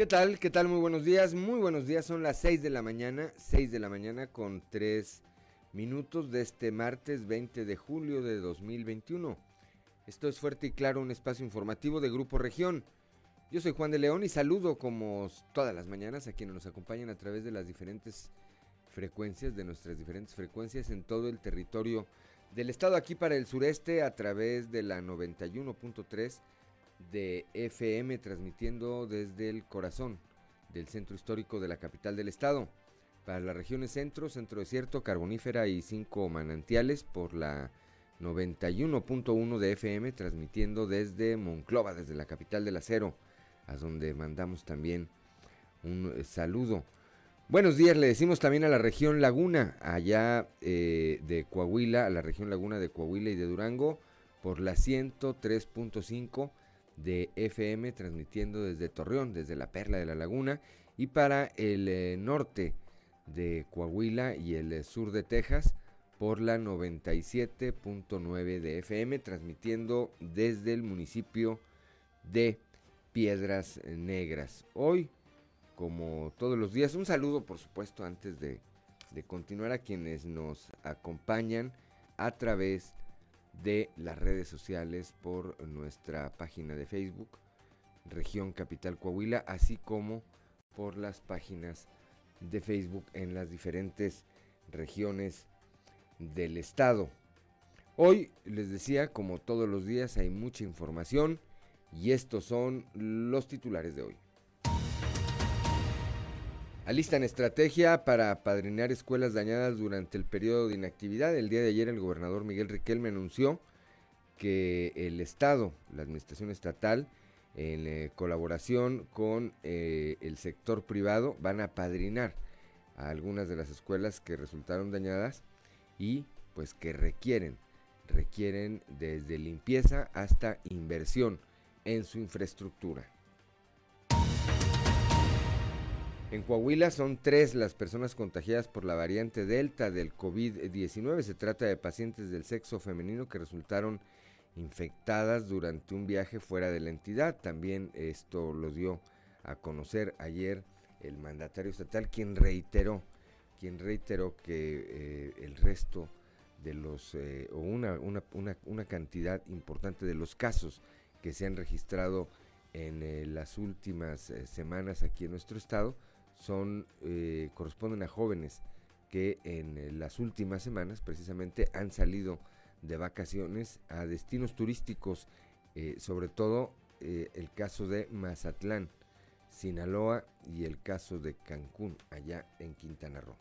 ¿Qué tal? ¿Qué tal? Muy buenos días. Muy buenos días. Son las 6 de la mañana. 6 de la mañana con 3 minutos de este martes 20 de julio de 2021. Esto es Fuerte y Claro, un espacio informativo de Grupo Región. Yo soy Juan de León y saludo como todas las mañanas a quienes nos acompañan a través de las diferentes frecuencias, de nuestras diferentes frecuencias en todo el territorio del estado aquí para el sureste a través de la 91.3 de FM transmitiendo desde el corazón del centro histórico de la capital del estado. Para las regiones centro, centro desierto, carbonífera y cinco manantiales por la 91.1 de FM transmitiendo desde Monclova, desde la capital del acero, a donde mandamos también un eh, saludo. Buenos días, le decimos también a la región Laguna, allá eh, de Coahuila, a la región Laguna de Coahuila y de Durango, por la 103.5 de FM, transmitiendo desde Torreón, desde la Perla de la Laguna, y para el eh, norte de Coahuila y el eh, sur de Texas, por la 97.9 de FM, transmitiendo desde el municipio de Piedras Negras. Hoy, como todos los días, un saludo por supuesto antes de, de continuar a quienes nos acompañan a través de las redes sociales por nuestra página de Facebook, Región Capital Coahuila, así como por las páginas de Facebook en las diferentes regiones del estado. Hoy les decía, como todos los días, hay mucha información y estos son los titulares de hoy. Alistan estrategia para apadrinar escuelas dañadas durante el periodo de inactividad. El día de ayer el gobernador Miguel Riquelme anunció que el Estado, la administración estatal, en eh, colaboración con eh, el sector privado, van a apadrinar a algunas de las escuelas que resultaron dañadas y pues que requieren, requieren desde limpieza hasta inversión en su infraestructura. En Coahuila son tres las personas contagiadas por la variante Delta del COVID-19. Se trata de pacientes del sexo femenino que resultaron infectadas durante un viaje fuera de la entidad. También esto lo dio a conocer ayer el mandatario estatal, quien reiteró, quien reiteró que eh, el resto de los, eh, o una, una, una, cantidad importante de los casos que se han registrado en eh, las últimas semanas aquí en nuestro estado, son eh, corresponden a jóvenes que en eh, las últimas semanas precisamente han salido de vacaciones a destinos turísticos, eh, sobre todo el caso de Mazatlán, Sinaloa y el caso de Cancún, allá en Quintana Roo.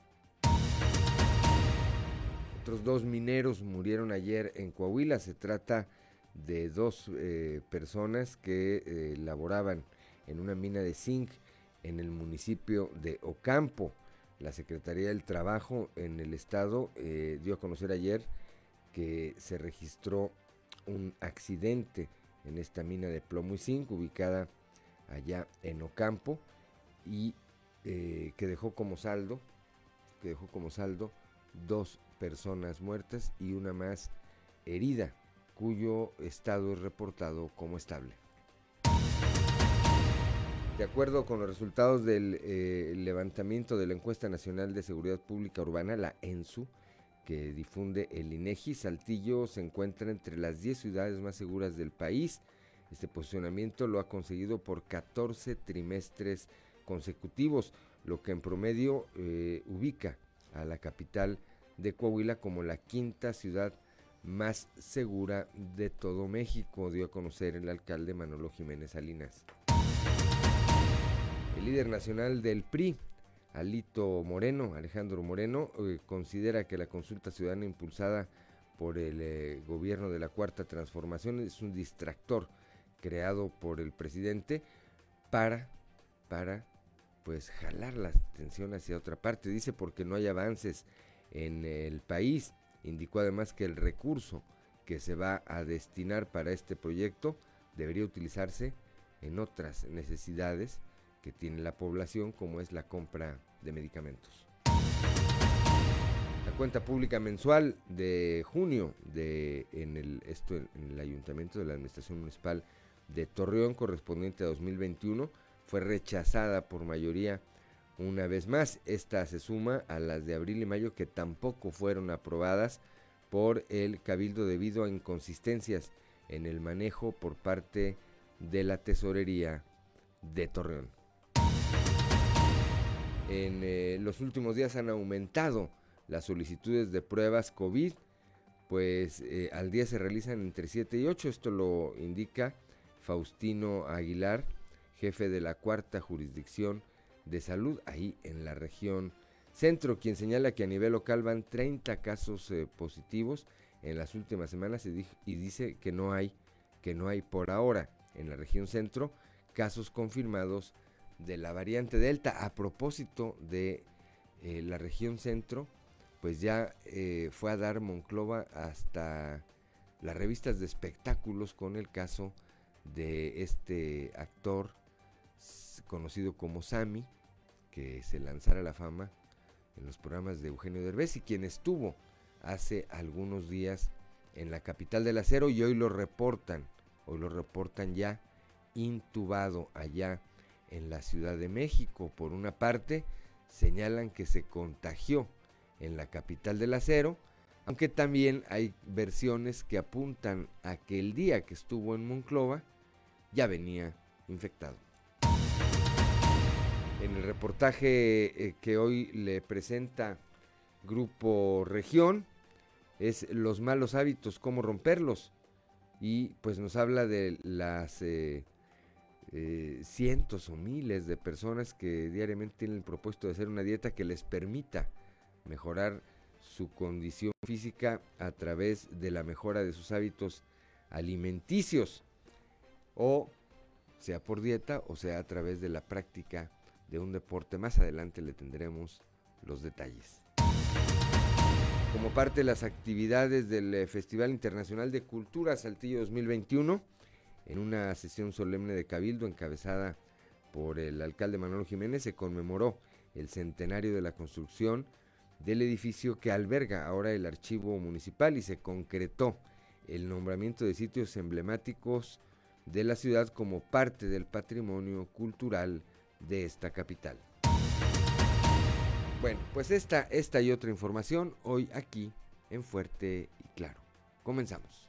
Otros dos mineros murieron ayer en Coahuila. Se trata de dos personas que laboraban en una mina de zinc en el municipio de Ocampo. La Secretaría del Trabajo en el estado eh, dio a conocer ayer que se registró un accidente en esta mina de plomo y zinc ubicada allá en Ocampo y eh, que dejó como saldo que dejó como saldo dos personas muertas y una más herida cuyo estado es reportado como estable. De acuerdo con los resultados del eh, levantamiento de la encuesta nacional de seguridad pública urbana, la ENSU, que difunde el INEGI, Saltillo se encuentra entre las 10 ciudades más seguras del país. Este posicionamiento lo ha conseguido por 14 trimestres consecutivos, lo que en promedio eh, ubica a la capital de Coahuila como la quinta ciudad más segura de todo México, dio a conocer el alcalde Manolo Jiménez Salinas. El líder nacional del PRI, Alito Moreno, Alejandro Moreno, eh, considera que la consulta ciudadana impulsada por el eh, gobierno de la Cuarta Transformación es un distractor creado por el presidente para, para pues jalar la atención hacia otra parte. Dice porque no hay avances en el país. Indicó además que el recurso que se va a destinar para este proyecto debería utilizarse en otras necesidades que tiene la población como es la compra de medicamentos. La cuenta pública mensual de junio de en el esto en el ayuntamiento de la administración municipal de Torreón correspondiente a 2021 fue rechazada por mayoría una vez más. Esta se suma a las de abril y mayo que tampoco fueron aprobadas por el Cabildo debido a inconsistencias en el manejo por parte de la Tesorería de Torreón. En eh, los últimos días han aumentado las solicitudes de pruebas COVID, pues eh, al día se realizan entre 7 y 8, esto lo indica Faustino Aguilar, jefe de la cuarta jurisdicción de salud ahí en la región centro, quien señala que a nivel local van 30 casos eh, positivos en las últimas semanas y, y, dice que no hay que no hay por ahora en la región centro casos confirmados de la variante Delta. A propósito de eh, la región centro, pues ya eh, fue a dar Monclova hasta las revistas de espectáculos con el caso de este actor conocido como Sammy, que se lanzara a la fama en los programas de Eugenio Derbez y quien estuvo hace algunos días en la capital del acero y hoy lo reportan, hoy lo reportan ya intubado allá en la Ciudad de México. Por una parte, señalan que se contagió en la capital del acero, aunque también hay versiones que apuntan a que el día que estuvo en Monclova ya venía infectado. En el reportaje eh, que hoy le presenta Grupo Región es los malos hábitos, cómo romperlos. Y pues nos habla de las eh, eh, cientos o miles de personas que diariamente tienen el propósito de hacer una dieta que les permita mejorar su condición física a través de la mejora de sus hábitos alimenticios o sea por dieta o sea a través de la práctica de un deporte. Más adelante le tendremos los detalles. Como parte de las actividades del eh, Festival Internacional de Cultura Saltillo 2021, en una sesión solemne de Cabildo encabezada por el alcalde Manuel Jiménez se conmemoró el centenario de la construcción del edificio que alberga ahora el archivo municipal y se concretó el nombramiento de sitios emblemáticos de la ciudad como parte del patrimonio cultural de esta capital. Bueno, pues esta, esta y otra información hoy aquí en Fuerte y Claro. Comenzamos.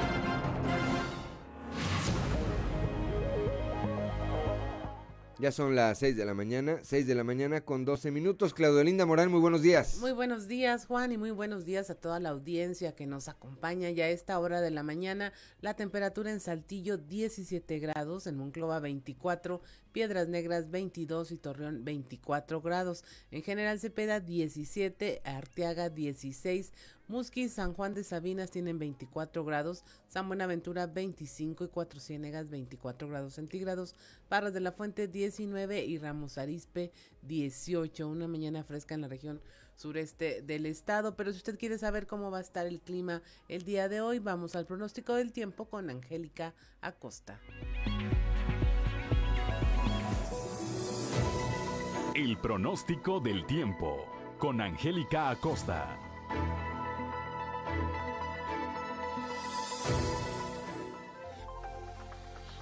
Ya son las 6 de la mañana, 6 de la mañana con 12 minutos. Claudio Linda Morán, muy buenos días. Muy buenos días, Juan, y muy buenos días a toda la audiencia que nos acompaña ya a esta hora de la mañana. La temperatura en Saltillo 17 grados, en Monclova 24, Piedras Negras 22 y Torreón 24 grados. En General Cepeda 17, Arteaga 16, Musquis, San Juan de Sabinas tienen 24 grados, San Buenaventura 25 y Cuatro Ciénegas 24 grados centígrados, Parras de la Fuente 19 y Ramos Arispe 18. Una mañana fresca en la región sureste del estado. Pero si usted quiere saber cómo va a estar el clima el día de hoy, vamos al pronóstico del tiempo con Angélica Acosta. El pronóstico del tiempo con Angélica Acosta.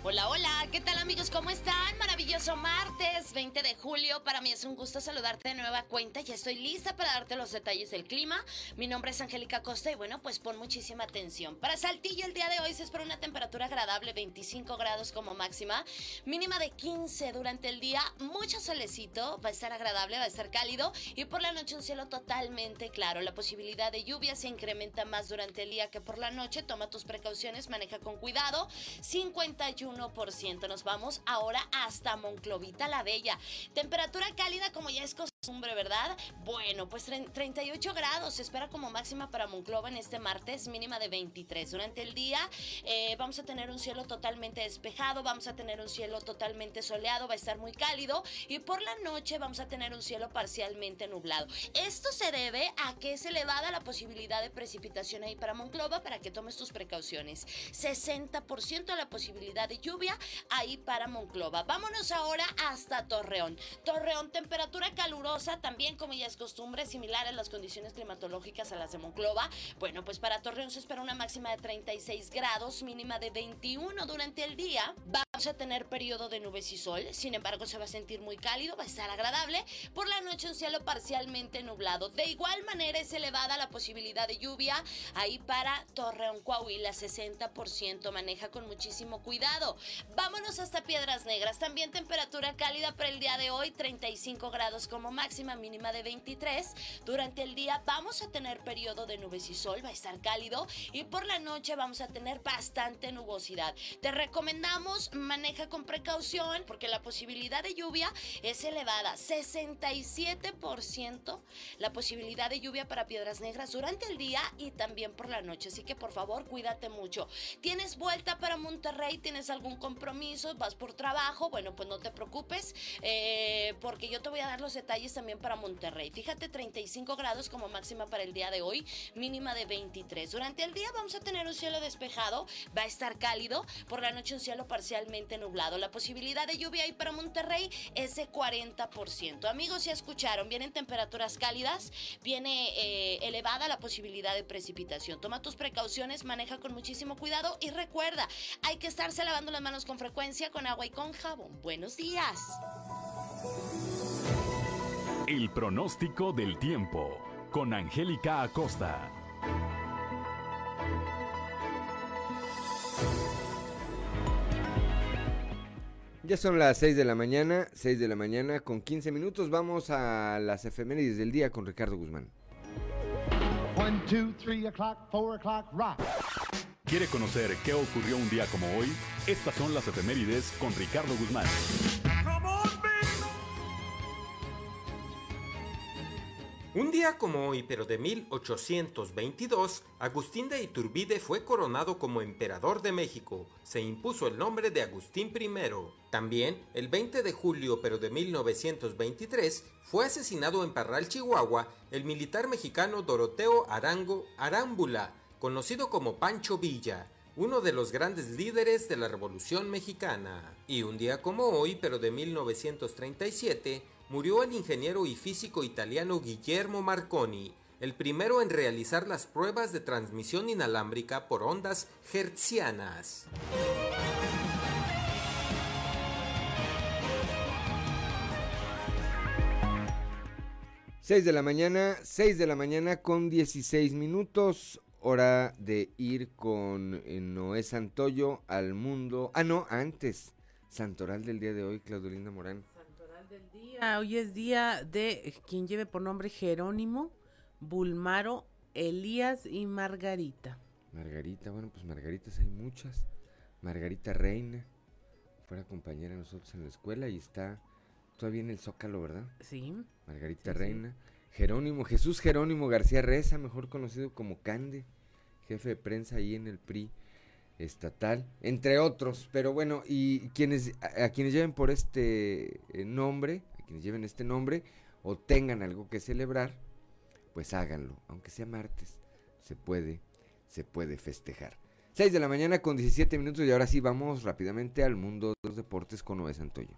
Hola, hola, ¿qué tal amigos? ¿Cómo están? Maravilloso martes 20 de julio. Para mí es un gusto saludarte de nueva cuenta. Ya estoy lista para darte los detalles del clima. Mi nombre es Angélica Costa y bueno, pues pon muchísima atención. Para Saltillo el día de hoy se espera una temperatura agradable, 25 grados como máxima, mínima de 15 durante el día, mucho solecito, va a estar agradable, va a estar cálido y por la noche un cielo totalmente claro. La posibilidad de lluvia se incrementa más durante el día que por la noche. Toma tus precauciones, maneja con cuidado. 51 21%. Nos vamos ahora hasta Monclovita la Bella. Temperatura cálida como ya es costumbre, ¿verdad? Bueno, pues 38 grados se espera como máxima para Monclova en este martes, mínima de 23. Durante el día eh, vamos a tener un cielo totalmente despejado, vamos a tener un cielo totalmente soleado, va a estar muy cálido y por la noche vamos a tener un cielo parcialmente nublado. Esto se debe a que es elevada la posibilidad de precipitación ahí para Monclova para que tomes tus precauciones. 60% la posibilidad de lluvia ahí para Monclova. Vámonos ahora hasta Torreón. Torreón, temperatura calurosa, también como ya es costumbre, similar a las condiciones climatológicas a las de Monclova. Bueno, pues para Torreón se espera una máxima de 36 grados, mínima de 21 durante el día. Vamos a tener periodo de nubes y sol, sin embargo se va a sentir muy cálido, va a estar agradable. Por la noche un cielo parcialmente nublado. De igual manera es elevada la posibilidad de lluvia ahí para Torreón, Coahuila, 60%. Maneja con muchísimo cuidado. Hasta Piedras Negras. También temperatura cálida para el día de hoy, 35 grados como máxima, mínima de 23. Durante el día vamos a tener periodo de nubes y sol, va a estar cálido. Y por la noche vamos a tener bastante nubosidad. Te recomendamos maneja con precaución porque la posibilidad de lluvia es elevada, 67% la posibilidad de lluvia para Piedras Negras durante el día y también por la noche. Así que por favor, cuídate mucho. ¿Tienes vuelta para Monterrey? ¿Tienes algún compromiso? ¿Vas por trabajo? Bueno, pues no te preocupes eh, porque yo te voy a dar los detalles también para Monterrey. Fíjate, 35 grados como máxima para el día de hoy, mínima de 23. Durante el día vamos a tener un cielo despejado, va a estar cálido, por la noche un cielo parcialmente nublado. La posibilidad de lluvia ahí para Monterrey es de 40%. Amigos, ya escucharon, vienen temperaturas cálidas, viene eh, elevada la posibilidad de precipitación. Toma tus precauciones, maneja con muchísimo cuidado y recuerda, hay que estarse lavando las manos con frecuencia, con agua y con jabón. Buenos días. El pronóstico del tiempo con Angélica Acosta. Ya son las 6 de la mañana, 6 de la mañana con 15 minutos. Vamos a las efemérides del día con Ricardo Guzmán. ¿Quiere conocer qué ocurrió un día como hoy? Estas son las efemérides con Ricardo Guzmán. Un día como hoy, pero de 1822, Agustín de Iturbide fue coronado como emperador de México. Se impuso el nombre de Agustín I. También, el 20 de julio, pero de 1923, fue asesinado en Parral, Chihuahua, el militar mexicano Doroteo Arango Arámbula, conocido como Pancho Villa uno de los grandes líderes de la Revolución Mexicana. Y un día como hoy, pero de 1937, murió el ingeniero y físico italiano Guillermo Marconi, el primero en realizar las pruebas de transmisión inalámbrica por ondas hertzianas. Seis de la mañana, 6 de la mañana con 16 minutos, hora de ir con eh, Noé Santoyo al mundo. Ah, no, antes, Santoral del día de hoy, Claudelina Morán del día. Hoy es día de quien lleve por nombre Jerónimo, Bulmaro, Elías y Margarita. Margarita, bueno, pues Margaritas hay muchas. Margarita Reina, fuera compañera de nosotros en la escuela y está todavía en el Zócalo, ¿verdad? Sí. Margarita Reina. Jerónimo, Jesús Jerónimo García Reza, mejor conocido como Cande, jefe de prensa ahí en el PRI estatal, entre otros. Pero bueno, y quienes a, quienes lleven por este eh, nombre, a quienes lleven este nombre o tengan algo que celebrar, pues háganlo, aunque sea martes, se puede, se puede festejar. 6 de la mañana con 17 minutos y ahora sí vamos rápidamente al mundo de los deportes con Noé Santoyo.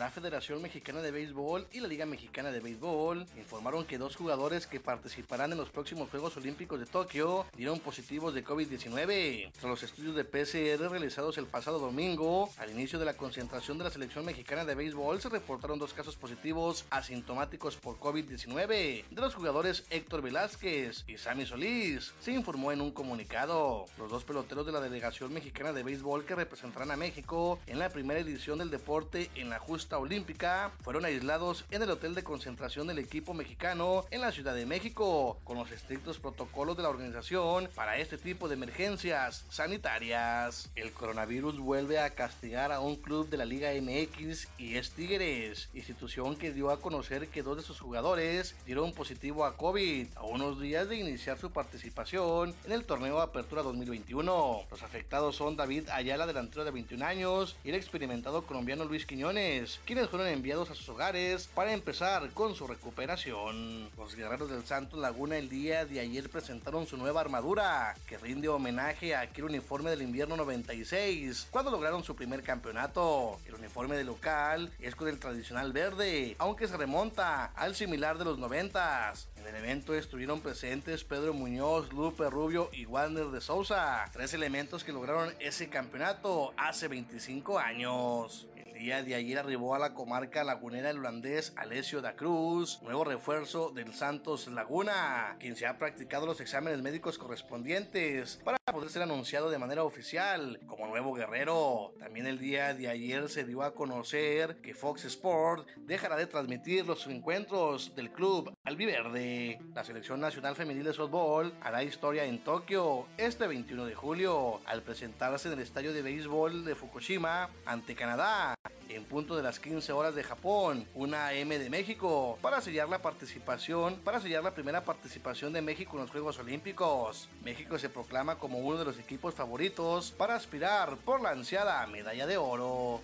La Federación Mexicana de Béisbol y la Liga Mexicana de Béisbol informaron que dos jugadores que participarán en los próximos Juegos Olímpicos de Tokio dieron positivos de COVID-19. Tras los estudios de PCR realizados el pasado domingo, al inicio de la concentración de la Selección Mexicana de Béisbol se reportaron dos casos positivos asintomáticos por COVID-19 de los jugadores Héctor Velázquez y Sammy Solís, se informó en un comunicado. Los dos peloteros de la Delegación Mexicana de Béisbol que representarán a México en la primera edición del deporte en la justa olímpica fueron aislados en el hotel de concentración del equipo mexicano en la Ciudad de México, con los estrictos protocolos de la organización para este tipo de emergencias sanitarias. El coronavirus vuelve a castigar a un club de la Liga MX y es Tigres, institución que dio a conocer que dos de sus jugadores dieron positivo a COVID a unos días de iniciar su participación en el torneo Apertura 2021. Los afectados son David Ayala, delantero de 21 años, y el experimentado colombiano Luis Quiñones, quienes fueron enviados a sus hogares para empezar con su recuperación. Los guerreros del Santos Laguna el día de ayer presentaron su nueva armadura, que rinde homenaje a aquel uniforme del invierno 96, cuando lograron su primer campeonato. El uniforme de local es con el tradicional verde, aunque se remonta al similar de los 90. En el evento estuvieron presentes Pedro Muñoz, Lupe Rubio y Wander de Souza, tres elementos que lograron ese campeonato hace 25 años día de ayer arribó a la comarca lagunera el holandés Alessio da Cruz, nuevo refuerzo del Santos Laguna, quien se ha practicado los exámenes médicos correspondientes para poder ser anunciado de manera oficial como nuevo guerrero. También el día de ayer se dio a conocer que Fox Sport dejará de transmitir los encuentros del club albiverde. La selección nacional femenil de softball hará historia en Tokio este 21 de julio al presentarse en el estadio de béisbol de Fukushima ante Canadá en punto de las 15 horas de Japón, una AM de México, para sellar la participación, para sellar la primera participación de México en los Juegos Olímpicos. México se proclama como uno de los equipos favoritos para aspirar por la ansiada medalla de oro.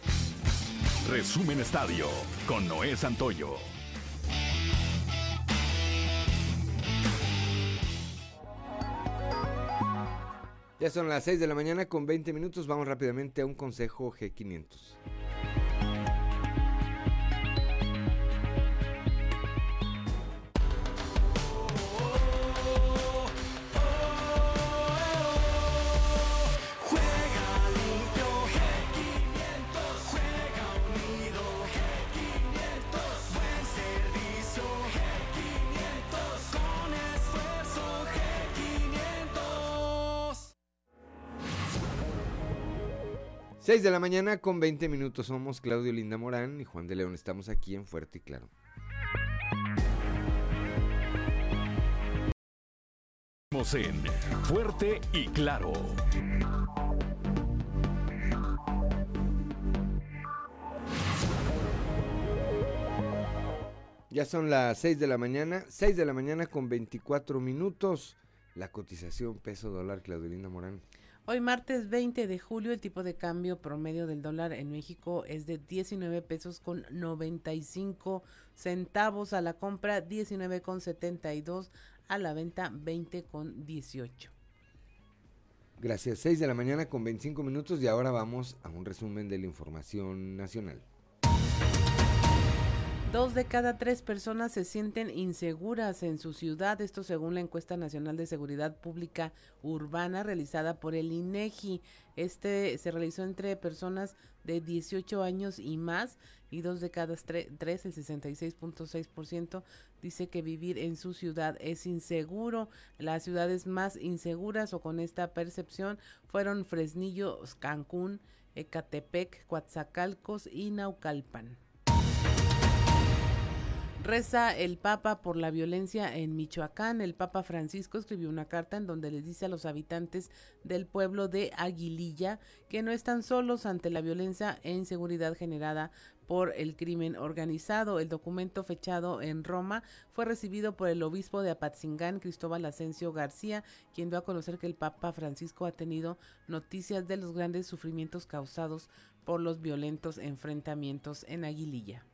Resumen Estadio con Noé Santoyo. Ya son las 6 de la mañana con 20 minutos. Vamos rápidamente a un consejo G500. De la mañana con 20 minutos. Somos Claudio Linda Morán y Juan de León. Estamos aquí en Fuerte y Claro. en Fuerte y Claro. Ya son las 6 de la mañana, 6 de la mañana con 24 minutos. La cotización peso dólar, Claudio Linda Morán. Hoy martes 20 de julio el tipo de cambio promedio del dólar en México es de 19 pesos con 95 centavos a la compra, 19 con 72 a la venta, 20 con 18. Gracias, 6 de la mañana con 25 minutos y ahora vamos a un resumen de la información nacional. Dos de cada tres personas se sienten inseguras en su ciudad, esto según la encuesta nacional de seguridad pública urbana realizada por el INEGI. Este se realizó entre personas de 18 años y más y dos de cada tres, el 66.6%, dice que vivir en su ciudad es inseguro. Las ciudades más inseguras o con esta percepción fueron Fresnillo, Cancún, Ecatepec, Coatzacalcos y Naucalpan. Reza el Papa por la violencia en Michoacán. El Papa Francisco escribió una carta en donde les dice a los habitantes del pueblo de Aguililla que no están solos ante la violencia e inseguridad generada por el crimen organizado. El documento fechado en Roma fue recibido por el obispo de Apatzingán, Cristóbal Asensio García, quien dio a conocer que el Papa Francisco ha tenido noticias de los grandes sufrimientos causados por los violentos enfrentamientos en Aguililla.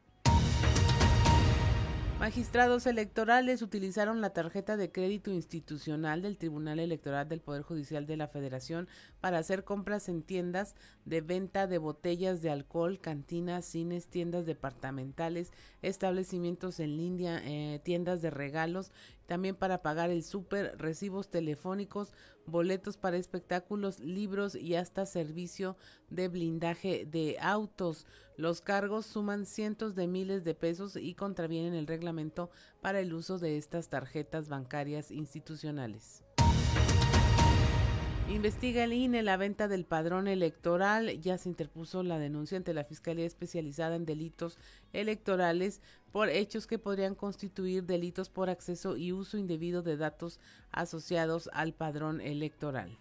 Magistrados electorales utilizaron la tarjeta de crédito institucional del Tribunal Electoral del Poder Judicial de la Federación para hacer compras en tiendas de venta de botellas de alcohol, cantinas, cines, tiendas departamentales, establecimientos en línea, eh, tiendas de regalos, también para pagar el súper, recibos telefónicos, boletos para espectáculos, libros y hasta servicio de blindaje de autos. Los cargos suman cientos de miles de pesos y contravienen el reglamento para el uso de estas tarjetas bancarias institucionales. Investiga el INE la venta del padrón electoral. Ya se interpuso la denuncia ante la Fiscalía Especializada en Delitos Electorales por hechos que podrían constituir delitos por acceso y uso indebido de datos asociados al padrón electoral.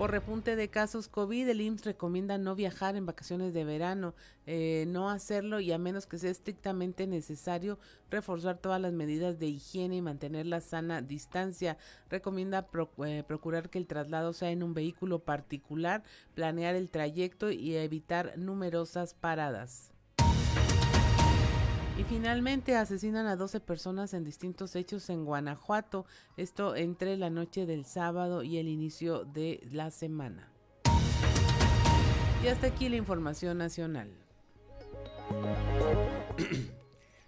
Por repunte de casos COVID, el IMSS recomienda no viajar en vacaciones de verano, eh, no hacerlo y a menos que sea estrictamente necesario, reforzar todas las medidas de higiene y mantener la sana distancia. Recomienda eh, procurar que el traslado sea en un vehículo particular, planear el trayecto y evitar numerosas paradas. Y finalmente asesinan a 12 personas en distintos hechos en Guanajuato, esto entre la noche del sábado y el inicio de la semana. Y hasta aquí la información nacional.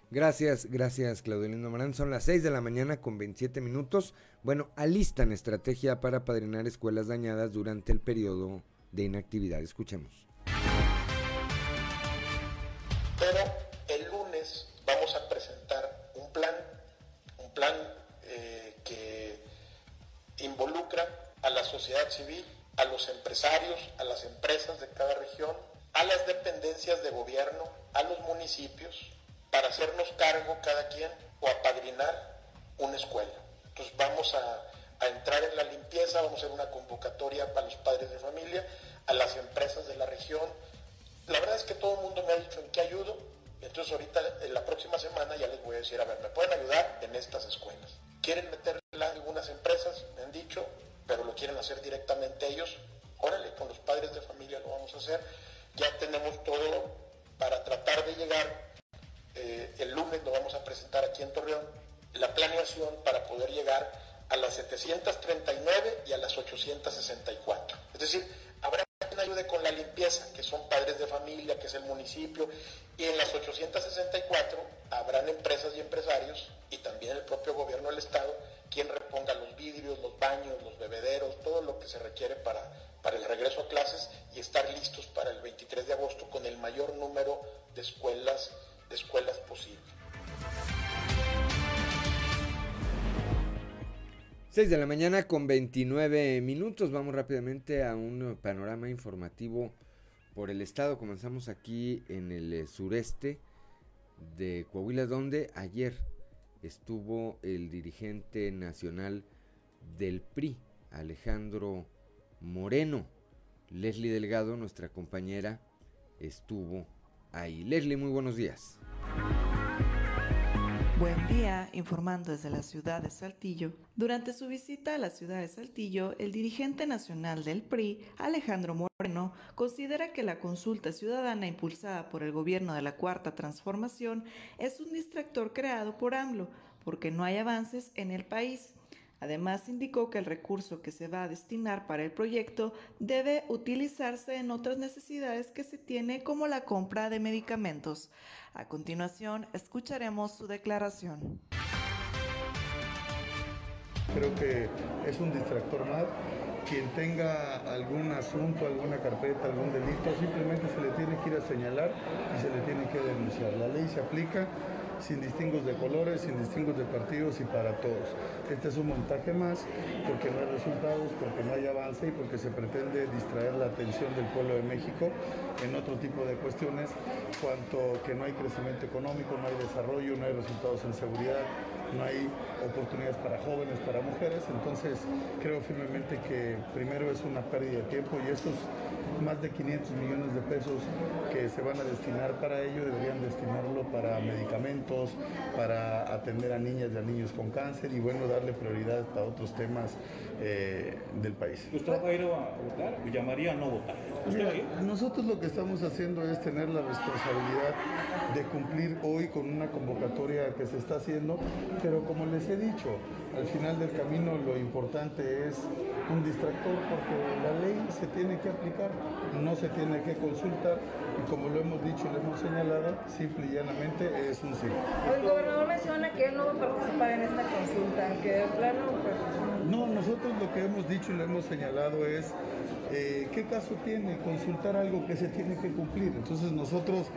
Gracias, gracias Claudio Lindo Morán. Son las 6 de la mañana con 27 minutos. Bueno, alistan estrategia para padrinar escuelas dañadas durante el periodo de inactividad. Escuchemos. 6 de la mañana con 29 minutos. Vamos rápidamente a un panorama informativo por el estado. Comenzamos aquí en el eh, sureste de Coahuila, donde ayer estuvo el dirigente nacional del PRI, Alejandro Moreno. Leslie Delgado, nuestra compañera, estuvo ahí. Leslie, muy buenos días. Buen día, informando desde la ciudad de Saltillo. Durante su visita a la ciudad de Saltillo, el dirigente nacional del PRI, Alejandro Moreno, considera que la consulta ciudadana impulsada por el gobierno de la Cuarta Transformación es un distractor creado por AMLO, porque no hay avances en el país. Además, indicó que el recurso que se va a destinar para el proyecto debe utilizarse en otras necesidades que se tiene como la compra de medicamentos. A continuación, escucharemos su declaración. Creo que es un distractor más. Quien tenga algún asunto, alguna carpeta, algún delito, simplemente se le tiene que ir a señalar y se le tiene que denunciar. La ley se aplica sin distingos de colores, sin distingos de partidos y para todos. Este es un montaje más porque no hay resultados, porque no hay avance y porque se pretende distraer la atención del pueblo de México en otro tipo de cuestiones, cuanto que no hay crecimiento económico, no hay desarrollo, no hay resultados en seguridad, no hay oportunidades para jóvenes, para mujeres. Entonces creo firmemente que primero es una pérdida de tiempo y estos más de 500 millones de pesos que se van a destinar para ello deberían destinarlo para medicamentos, para atender a niñas y a niños con cáncer y bueno, darle prioridad a otros temas eh, del país. ¿Usted va a ir a votar o llamaría a no votar? nosotros lo que estamos haciendo es tener la responsabilidad de cumplir hoy con una convocatoria que se está haciendo, pero como les he dicho, al final del camino lo importante es un distractor porque la ley se tiene que aplicar, no se tiene que consultar y como lo hemos dicho y lo hemos señalado, simple y llanamente es un sí. El gobernador menciona que él no va a participar en esta consulta, que de plano... Pues... No, nosotros lo que hemos dicho y lo hemos señalado es eh, ¿qué caso tiene consultar algo que se tiene que cumplir? Entonces nosotros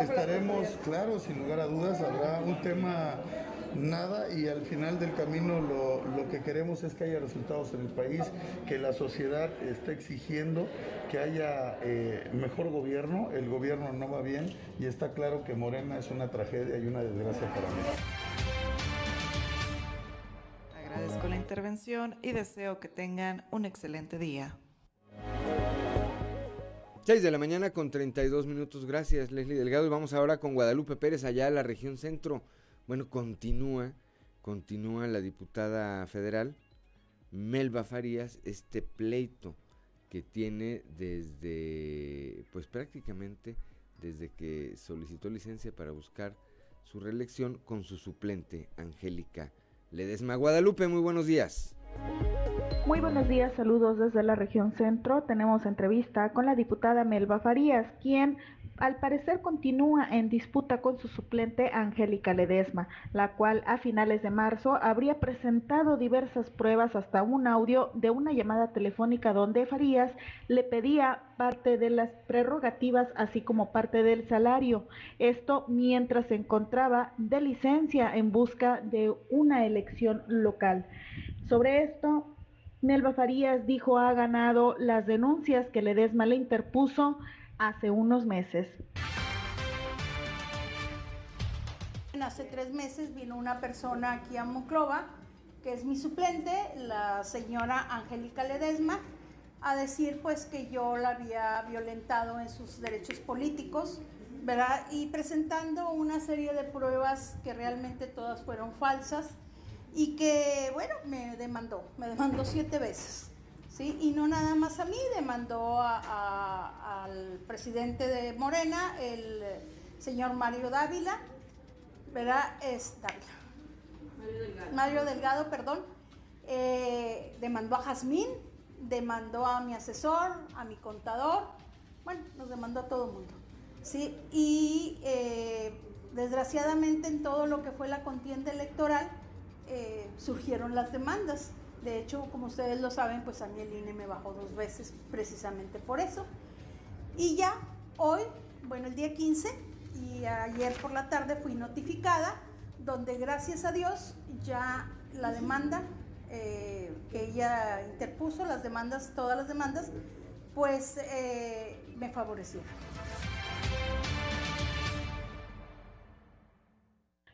estaremos, claro, sin lugar a dudas, habrá un tema nada y al final del camino lo, lo, que queremos es que haya resultados en el país, que la sociedad esté exigiendo que haya eh, mejor gobierno, el gobierno no va bien y está claro que Morena es una tragedia y una desgracia para mí. Agradezco la intervención y deseo que tengan un excelente día. 6 de la mañana con 32 minutos. Gracias, Leslie Delgado. Y vamos ahora con Guadalupe Pérez, allá en la región centro. Bueno, continúa, continúa la diputada federal Melba Farías este pleito que tiene desde, pues prácticamente desde que solicitó licencia para buscar su reelección con su suplente, Angélica Ledesma. Guadalupe, muy buenos días. Muy buenos días, saludos desde la región centro. Tenemos entrevista con la diputada Melba Farías, quien al parecer continúa en disputa con su suplente Angélica Ledesma, la cual a finales de marzo habría presentado diversas pruebas hasta un audio de una llamada telefónica donde Farías le pedía parte de las prerrogativas así como parte del salario. Esto mientras se encontraba de licencia en busca de una elección local. Sobre esto, Nelva Farías dijo ha ganado las denuncias que Ledesma le interpuso hace unos meses. Hace tres meses vino una persona aquí a Monclova, que es mi suplente, la señora Angélica Ledesma, a decir pues que yo la había violentado en sus derechos políticos, ¿verdad? Y presentando una serie de pruebas que realmente todas fueron falsas y que, bueno, me demandó, me demandó siete veces. ¿Sí? Y no nada más a mí, demandó al presidente de Morena, el señor Mario Dávila, ¿verdad? Es Dávila. Mario Delgado. Mario Delgado, perdón. Eh, demandó a Jazmín, demandó a mi asesor, a mi contador, bueno, nos demandó a todo el mundo. ¿sí? Y eh, desgraciadamente en todo lo que fue la contienda electoral, eh, surgieron las demandas. De hecho, como ustedes lo saben, pues a mí el INE me bajó dos veces precisamente por eso. Y ya hoy, bueno, el día 15 y ayer por la tarde fui notificada, donde gracias a Dios ya la demanda eh, que ella interpuso, las demandas, todas las demandas, pues eh, me favorecieron.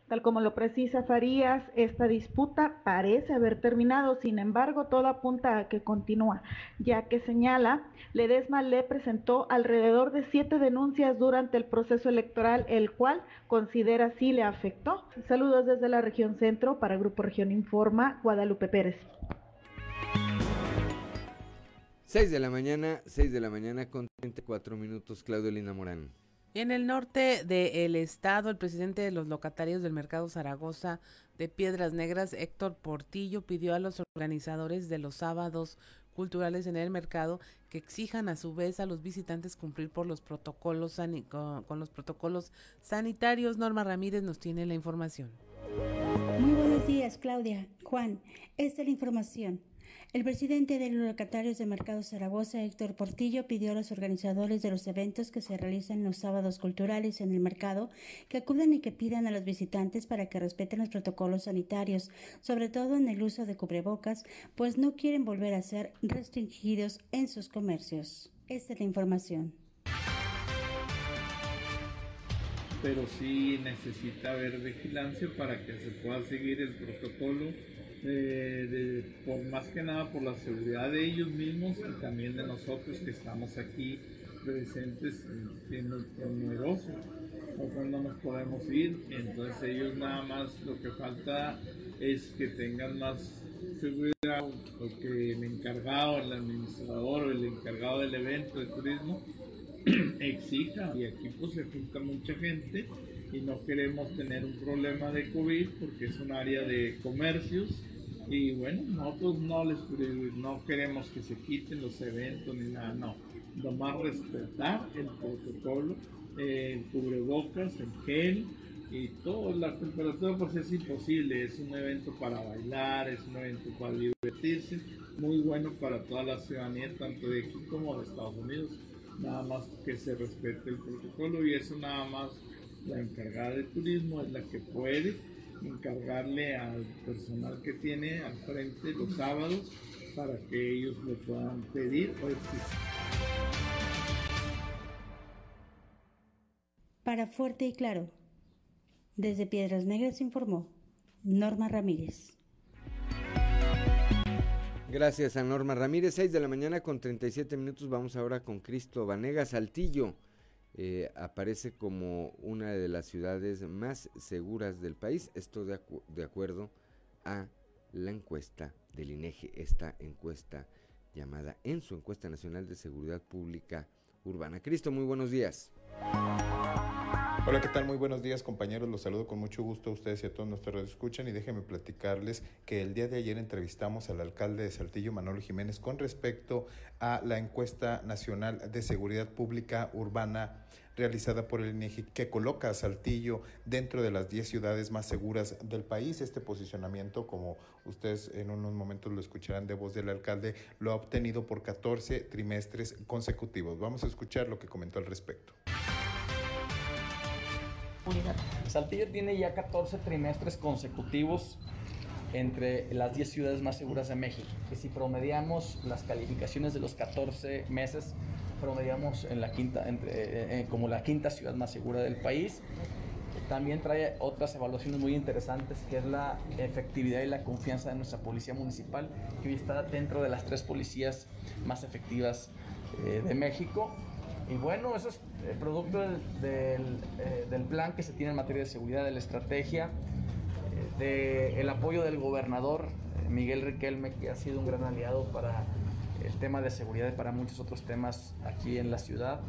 Tal como lo precisa Farías, esta disputa parece haber terminado, sin embargo, todo apunta a que continúa, ya que señala, Ledesma le presentó alrededor de siete denuncias durante el proceso electoral, el cual considera sí le afectó. Saludos desde la región centro para Grupo Región Informa, Guadalupe Pérez. 6 de la mañana, 6 de la mañana con 34 minutos, Claudio Lina Morán. En el norte del estado, el presidente de los locatarios del mercado Zaragoza de Piedras Negras, Héctor Portillo, pidió a los organizadores de los sábados culturales en el mercado que exijan a su vez a los visitantes cumplir por los protocolos con, con los protocolos sanitarios. Norma Ramírez nos tiene la información. Muy buenos días, Claudia. Juan, esta es la información. El presidente de los locatarios de Mercado Zaragoza, Héctor Portillo, pidió a los organizadores de los eventos que se realizan los sábados culturales en el mercado que acudan y que pidan a los visitantes para que respeten los protocolos sanitarios, sobre todo en el uso de cubrebocas, pues no quieren volver a ser restringidos en sus comercios. Esta es la información. Pero sí necesita haber vigilancia para que se pueda seguir el protocolo de, por más que nada por la seguridad de ellos mismos y también de nosotros que estamos aquí presentes siendo numerosos o cuando nos podemos ir. Entonces ellos nada más lo que falta es que tengan más seguridad o que el encargado el administrador o el encargado del evento de turismo exija y aquí pues se junta mucha gente y no queremos tener un problema de COVID porque es un área de comercios y bueno, nosotros no les no queremos que se quiten los eventos ni nada, no. Nomás respetar el protocolo, el cubrebocas, el gel y todo. La temperatura pues es imposible, es un evento para bailar, es un evento para divertirse, muy bueno para toda la ciudadanía, tanto de aquí como de Estados Unidos. Nada más que se respete el protocolo y eso nada más la encargada de turismo es la que puede encargarle al personal que tiene al frente los sábados para que ellos lo puedan pedir o exigir. Para Fuerte y Claro, desde Piedras Negras informó Norma Ramírez. Gracias a Norma Ramírez, 6 de la mañana con 37 minutos. Vamos ahora con Cristo Vanega Saltillo. Eh, aparece como una de las ciudades más seguras del país. Esto de, de acuerdo a la encuesta del INEGI, esta encuesta llamada en su encuesta nacional de seguridad pública urbana. Cristo, muy buenos días. Hola, ¿qué tal? Muy buenos días, compañeros. Los saludo con mucho gusto a ustedes y a todos nuestros escuchan y déjenme platicarles que el día de ayer entrevistamos al alcalde de Saltillo, Manolo Jiménez, con respecto a la encuesta nacional de seguridad pública urbana realizada por el INEGI que coloca a Saltillo dentro de las 10 ciudades más seguras del país. Este posicionamiento, como ustedes en unos momentos lo escucharán de voz del alcalde, lo ha obtenido por 14 trimestres consecutivos. Vamos a escuchar lo que comentó al respecto. Saltillo tiene ya 14 trimestres consecutivos entre las 10 ciudades más seguras de México. Que si promediamos las calificaciones de los 14 meses, promediamos en la quinta, eh, eh, como la quinta ciudad más segura del país. También trae otras evaluaciones muy interesantes, que es la efectividad y la confianza de nuestra policía municipal, que hoy está dentro de las tres policías más efectivas eh, de México. Y bueno, eso es producto del, del, plan que se tiene en materia de seguridad, de la estrategia, del apoyo del gobernador Miguel Riquelme, que ha sido un gran aliado para el tema de seguridad y para muchos otros temas aquí en la ciudad.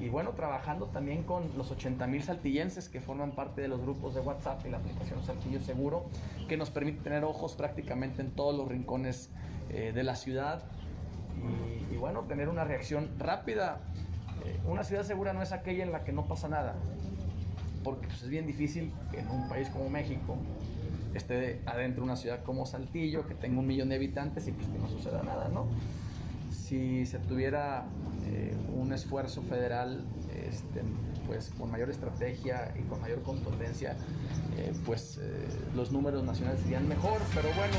Y, bueno, trabajando también con los 80 mil saltillenses que forman parte de los grupos de WhatsApp y la aplicación Saltillo Seguro, que nos permite tener ojos prácticamente en todos los rincones eh, de la ciudad y, bueno, tener una reacción rápida. Eh, una ciudad segura no es aquella en la que no pasa nada, porque pues, es bien difícil que en un país como México esté adentro de una ciudad como Saltillo, que tenga un millón de habitantes y pues que no suceda nada, ¿no? Si se tuviera eh, un esfuerzo federal este, pues con mayor estrategia y con mayor contundencia, eh, pues eh, los números nacionales serían mejor, pero bueno.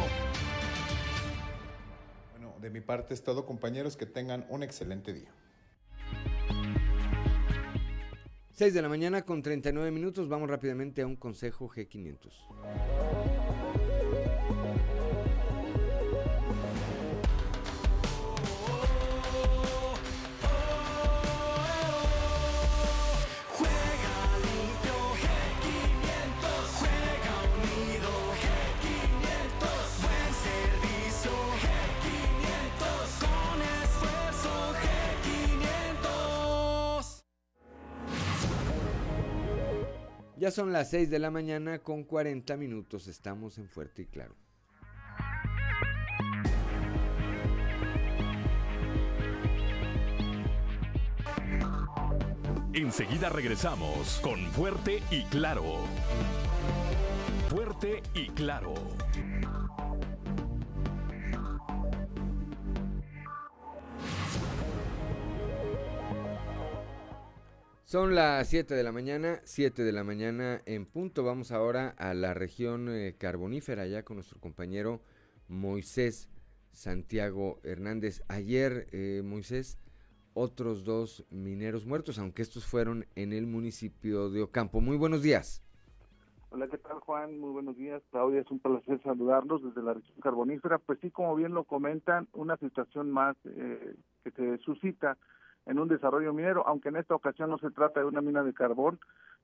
De mi parte es todo, compañeros, que tengan un excelente día. 6 de la mañana con 39 minutos, vamos rápidamente a un consejo G500. Ya son las 6 de la mañana con 40 minutos. Estamos en Fuerte y Claro. Enseguida regresamos con Fuerte y Claro. Fuerte y Claro. Son las 7 de la mañana, 7 de la mañana en punto. Vamos ahora a la región eh, carbonífera, ya con nuestro compañero Moisés Santiago Hernández. Ayer, eh, Moisés, otros dos mineros muertos, aunque estos fueron en el municipio de Ocampo. Muy buenos días. Hola, ¿qué tal Juan? Muy buenos días. Claudia, es un placer saludarlos desde la región carbonífera. Pues sí, como bien lo comentan, una situación más eh, que se suscita en un desarrollo minero, aunque en esta ocasión no se trata de una mina de carbón,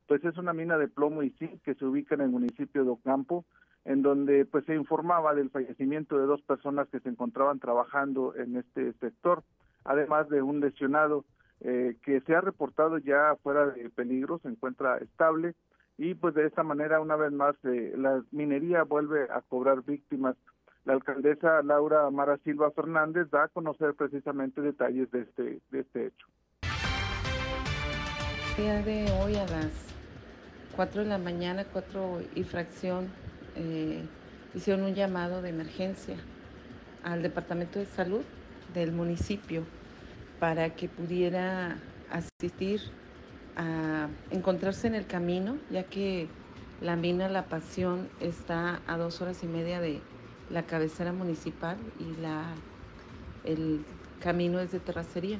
pues es una mina de plomo y zinc que se ubica en el municipio de Ocampo, en donde pues se informaba del fallecimiento de dos personas que se encontraban trabajando en este sector, además de un lesionado eh, que se ha reportado ya fuera de peligro, se encuentra estable y pues de esta manera una vez más eh, la minería vuelve a cobrar víctimas la alcaldesa Laura Mara Silva Fernández da a conocer precisamente detalles de este, de este hecho. El día de hoy a las 4 de la mañana, 4 y fracción, eh, hicieron un llamado de emergencia al Departamento de Salud del municipio para que pudiera asistir a encontrarse en el camino, ya que La mina La Pasión está a dos horas y media de la cabecera municipal y la, el camino es de terracería.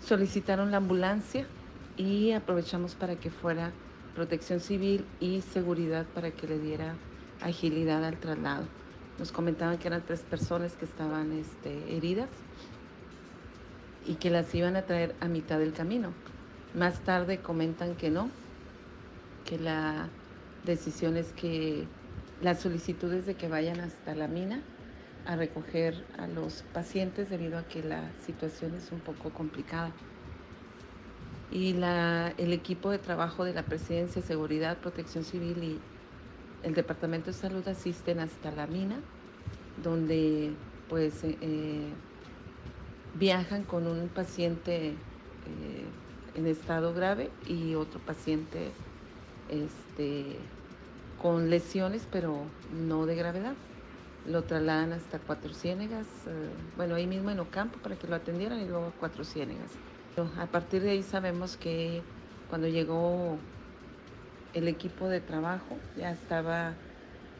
Solicitaron la ambulancia y aprovechamos para que fuera protección civil y seguridad para que le diera agilidad al traslado. Nos comentaban que eran tres personas que estaban este, heridas y que las iban a traer a mitad del camino. Más tarde comentan que no, que la decisión es que las solicitudes de que vayan hasta la mina a recoger a los pacientes debido a que la situación es un poco complicada. Y la, el equipo de trabajo de la Presidencia, Seguridad, Protección Civil y el Departamento de Salud asisten hasta la mina, donde pues eh, viajan con un paciente eh, en estado grave y otro paciente este, con lesiones, pero no de gravedad. Lo trasladan hasta Cuatro Ciénegas, eh, bueno, ahí mismo en Ocampo para que lo atendieran y luego a Cuatro Ciénegas. A partir de ahí sabemos que cuando llegó el equipo de trabajo ya estaba,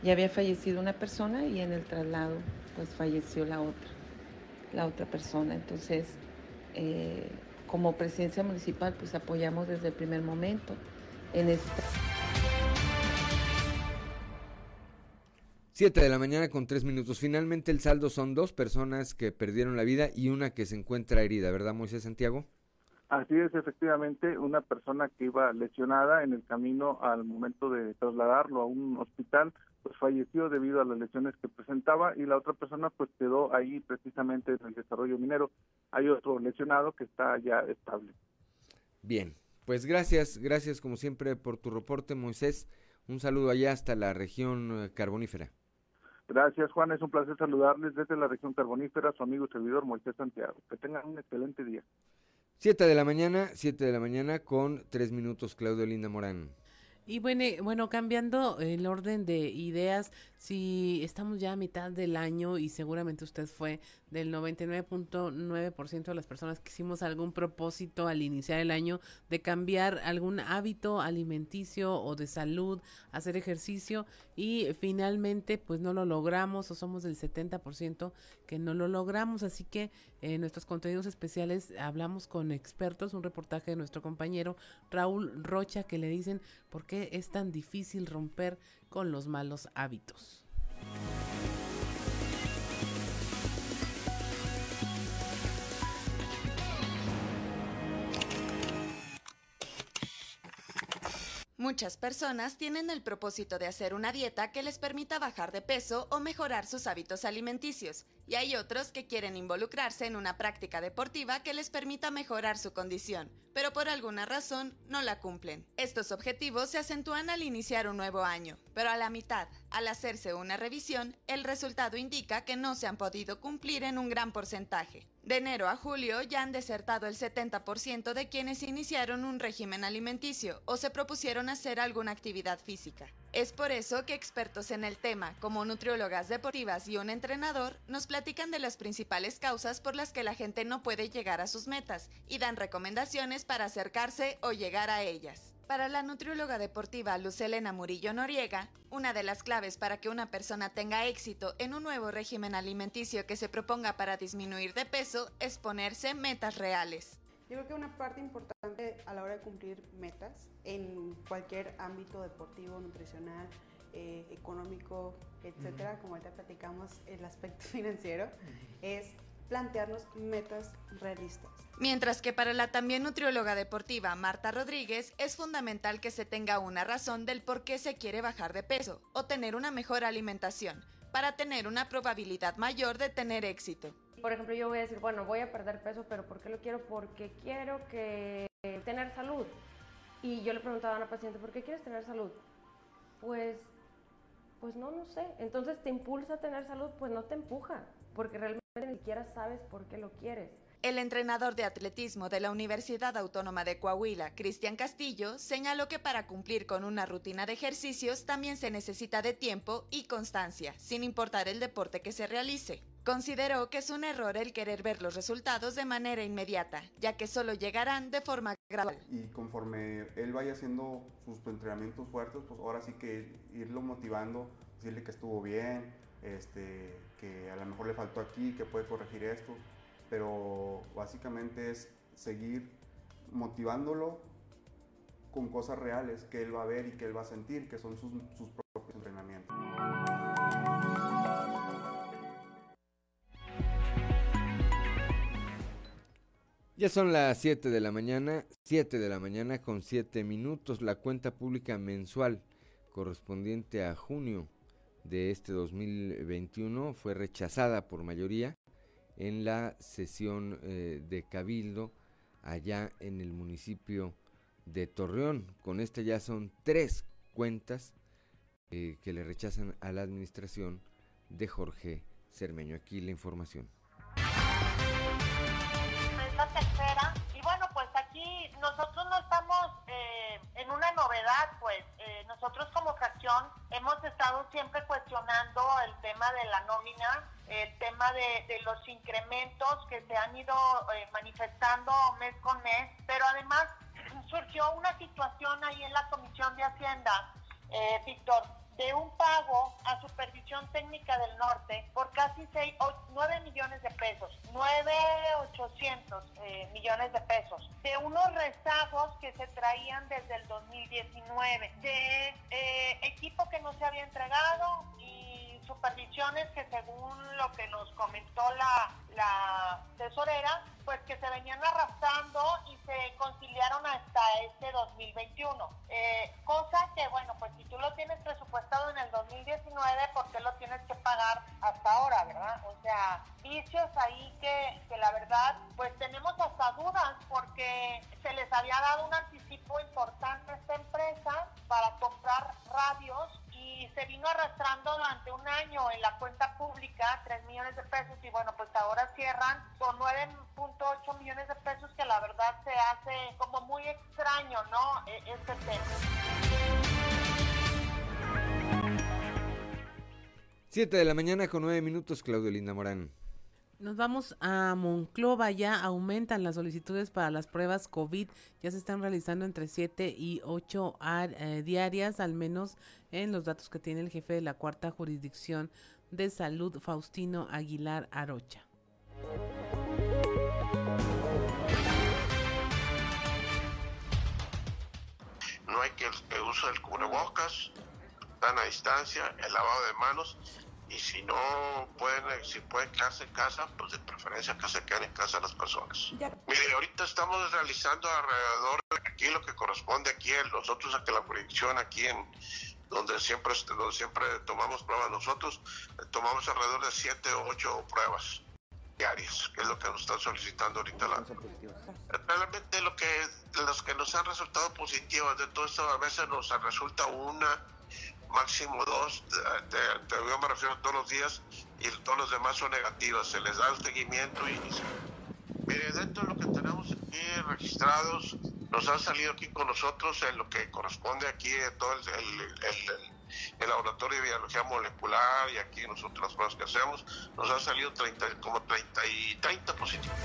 ya había fallecido una persona y en el traslado pues falleció la otra, la otra persona. Entonces, eh, como presidencia municipal pues apoyamos desde el primer momento en esta... 7 de la mañana con tres minutos. Finalmente el saldo son dos personas que perdieron la vida y una que se encuentra herida, ¿verdad, Moisés Santiago? Así es, efectivamente, una persona que iba lesionada en el camino al momento de trasladarlo a un hospital, pues falleció debido a las lesiones que presentaba y la otra persona pues quedó ahí precisamente en el desarrollo minero. Hay otro lesionado que está ya estable. Bien, pues gracias, gracias como siempre por tu reporte, Moisés. Un saludo allá hasta la región eh, carbonífera. Gracias, Juan. Es un placer saludarles desde la región carbonífera, su amigo y servidor Moisés Santiago. Que tengan un excelente día. Siete de la mañana, siete de la mañana con tres minutos, Claudio Linda Morán. Y bueno, bueno, cambiando el orden de ideas, si estamos ya a mitad del año y seguramente usted fue del 99.9% de las personas que hicimos algún propósito al iniciar el año de cambiar algún hábito alimenticio o de salud, hacer ejercicio y finalmente pues no lo logramos o somos del 70% que no lo logramos. Así que en nuestros contenidos especiales hablamos con expertos, un reportaje de nuestro compañero Raúl Rocha que le dicen por qué es tan difícil romper con los malos hábitos. Muchas personas tienen el propósito de hacer una dieta que les permita bajar de peso o mejorar sus hábitos alimenticios, y hay otros que quieren involucrarse en una práctica deportiva que les permita mejorar su condición, pero por alguna razón no la cumplen. Estos objetivos se acentúan al iniciar un nuevo año, pero a la mitad, al hacerse una revisión, el resultado indica que no se han podido cumplir en un gran porcentaje. De enero a julio ya han desertado el 70% de quienes iniciaron un régimen alimenticio o se propusieron hacer alguna actividad física. Es por eso que expertos en el tema, como nutriólogas deportivas y un entrenador, nos platican de las principales causas por las que la gente no puede llegar a sus metas y dan recomendaciones para acercarse o llegar a ellas. Para la nutrióloga deportiva Lucelena Murillo Noriega, una de las claves para que una persona tenga éxito en un nuevo régimen alimenticio que se proponga para disminuir de peso es ponerse metas reales. Yo creo que una parte importante a la hora de cumplir metas en cualquier ámbito deportivo, nutricional, eh, económico, etcétera, como ahorita platicamos el aspecto financiero, es plantearnos metas realistas. Mientras que para la también nutrióloga deportiva Marta Rodríguez es fundamental que se tenga una razón del por qué se quiere bajar de peso o tener una mejor alimentación para tener una probabilidad mayor de tener éxito. Por ejemplo, yo voy a decir, bueno, voy a perder peso, pero ¿por qué lo quiero? Porque quiero que tener salud. Y yo le preguntaba a una paciente, ¿por qué quieres tener salud? Pues pues no, no sé. Entonces te impulsa a tener salud, pues no te empuja, porque realmente ni siquiera sabes por qué lo quieres. El entrenador de atletismo de la Universidad Autónoma de Coahuila, Cristian Castillo, señaló que para cumplir con una rutina de ejercicios también se necesita de tiempo y constancia, sin importar el deporte que se realice. Consideró que es un error el querer ver los resultados de manera inmediata, ya que solo llegarán de forma gradual. Y conforme él vaya haciendo sus entrenamientos fuertes, pues ahora sí que irlo motivando, decirle que estuvo bien, este, que a lo mejor le faltó aquí, que puede corregir esto, pero básicamente es seguir motivándolo con cosas reales que él va a ver y que él va a sentir, que son sus, sus propios entrenamientos. Ya son las 7 de la mañana, 7 de la mañana con 7 minutos. La cuenta pública mensual correspondiente a junio de este 2021 fue rechazada por mayoría en la sesión eh, de Cabildo allá en el municipio de Torreón. Con esta ya son tres cuentas eh, que le rechazan a la administración de Jorge Cermeño. Aquí la información. nosotros no estamos en una novedad, pues eh, nosotros como fracción hemos estado siempre cuestionando el tema de la nómina, el tema de, los incrementos que se han ido eh, manifestando mes con mes, pero además surgió una situación ahí en la Comisión de Hacienda, Víctor, de un pago a Supervisión Técnica del Norte por casi 6, 9 millones de pesos, 9,800 eh, millones de pesos, de unos rezagos que se traían desde el 2019, de eh, equipo que no se había entregado supervisiones que según lo que nos comentó la, la tesorera, pues que se venían arrastrando y se conciliaron hasta este 2021. Eh, cosa que, bueno, pues si tú lo tienes presupuestado en el 2019, ¿por qué lo tienes que pagar hasta ahora, verdad? O sea, vicios ahí que, que la verdad, pues tenemos hasta dudas porque se les había dado un anticipo importante a esta empresa para comprar radios se vino arrastrando durante un año en la cuenta pública 3 millones de pesos y bueno, pues ahora cierran con 9.8 millones de pesos que la verdad se hace como muy extraño, ¿no? E, este tema. 7 de la mañana con 9 minutos, Claudio Linda Morán. Nos vamos a Monclova, ya aumentan las solicitudes para las pruebas COVID, ya se están realizando entre 7 y 8 eh, diarias, al menos en los datos que tiene el jefe de la cuarta jurisdicción de salud, Faustino Aguilar Arocha. No hay que el del cubrebocas, dan a distancia, el lavado de manos y si no pueden, si pueden quedarse en casa, pues de preferencia que se queden en casa las personas. Mire, ahorita estamos realizando alrededor de aquí lo que corresponde aquí, nosotros a que la jurisdicción aquí en donde siempre, donde siempre tomamos pruebas nosotros, eh, tomamos alrededor de siete o ocho pruebas diarias, que es lo que nos están solicitando ahorita la... Realmente lo que, los que nos han resultado positivos de todo esto, a veces nos resulta una máximo dos, te, te, me refiero todos los días, y todos los demás son negativas. Se les da el seguimiento y... Mire, dentro de lo que tenemos aquí registrados, nos han salido aquí con nosotros en lo que corresponde aquí todo el, el, laboratorio de biología molecular y aquí nosotros las pruebas que hacemos, nos han salido 30, como 30 y 30 positivos.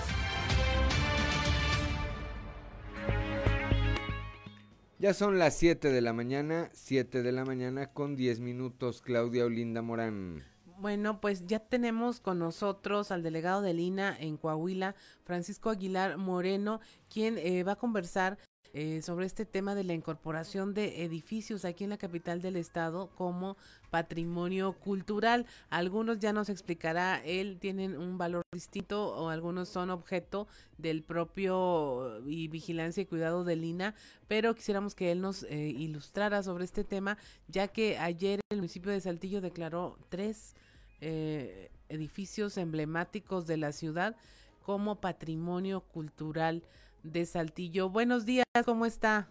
Ya son las 7 de la mañana, 7 de la mañana con 10 minutos, Claudia Olinda Morán. Bueno, pues ya tenemos con nosotros al delegado de Lina en Coahuila, Francisco Aguilar Moreno, quien eh, va a conversar eh, sobre este tema de la incorporación de edificios aquí en la capital del estado como patrimonio cultural. Algunos ya nos explicará, él tienen un valor distinto o algunos son objeto del propio y vigilancia y cuidado de Lina, pero quisiéramos que él nos eh, ilustrara sobre este tema, ya que ayer el municipio de Saltillo declaró tres eh, edificios emblemáticos de la ciudad como patrimonio cultural de Saltillo. Buenos días, ¿cómo está?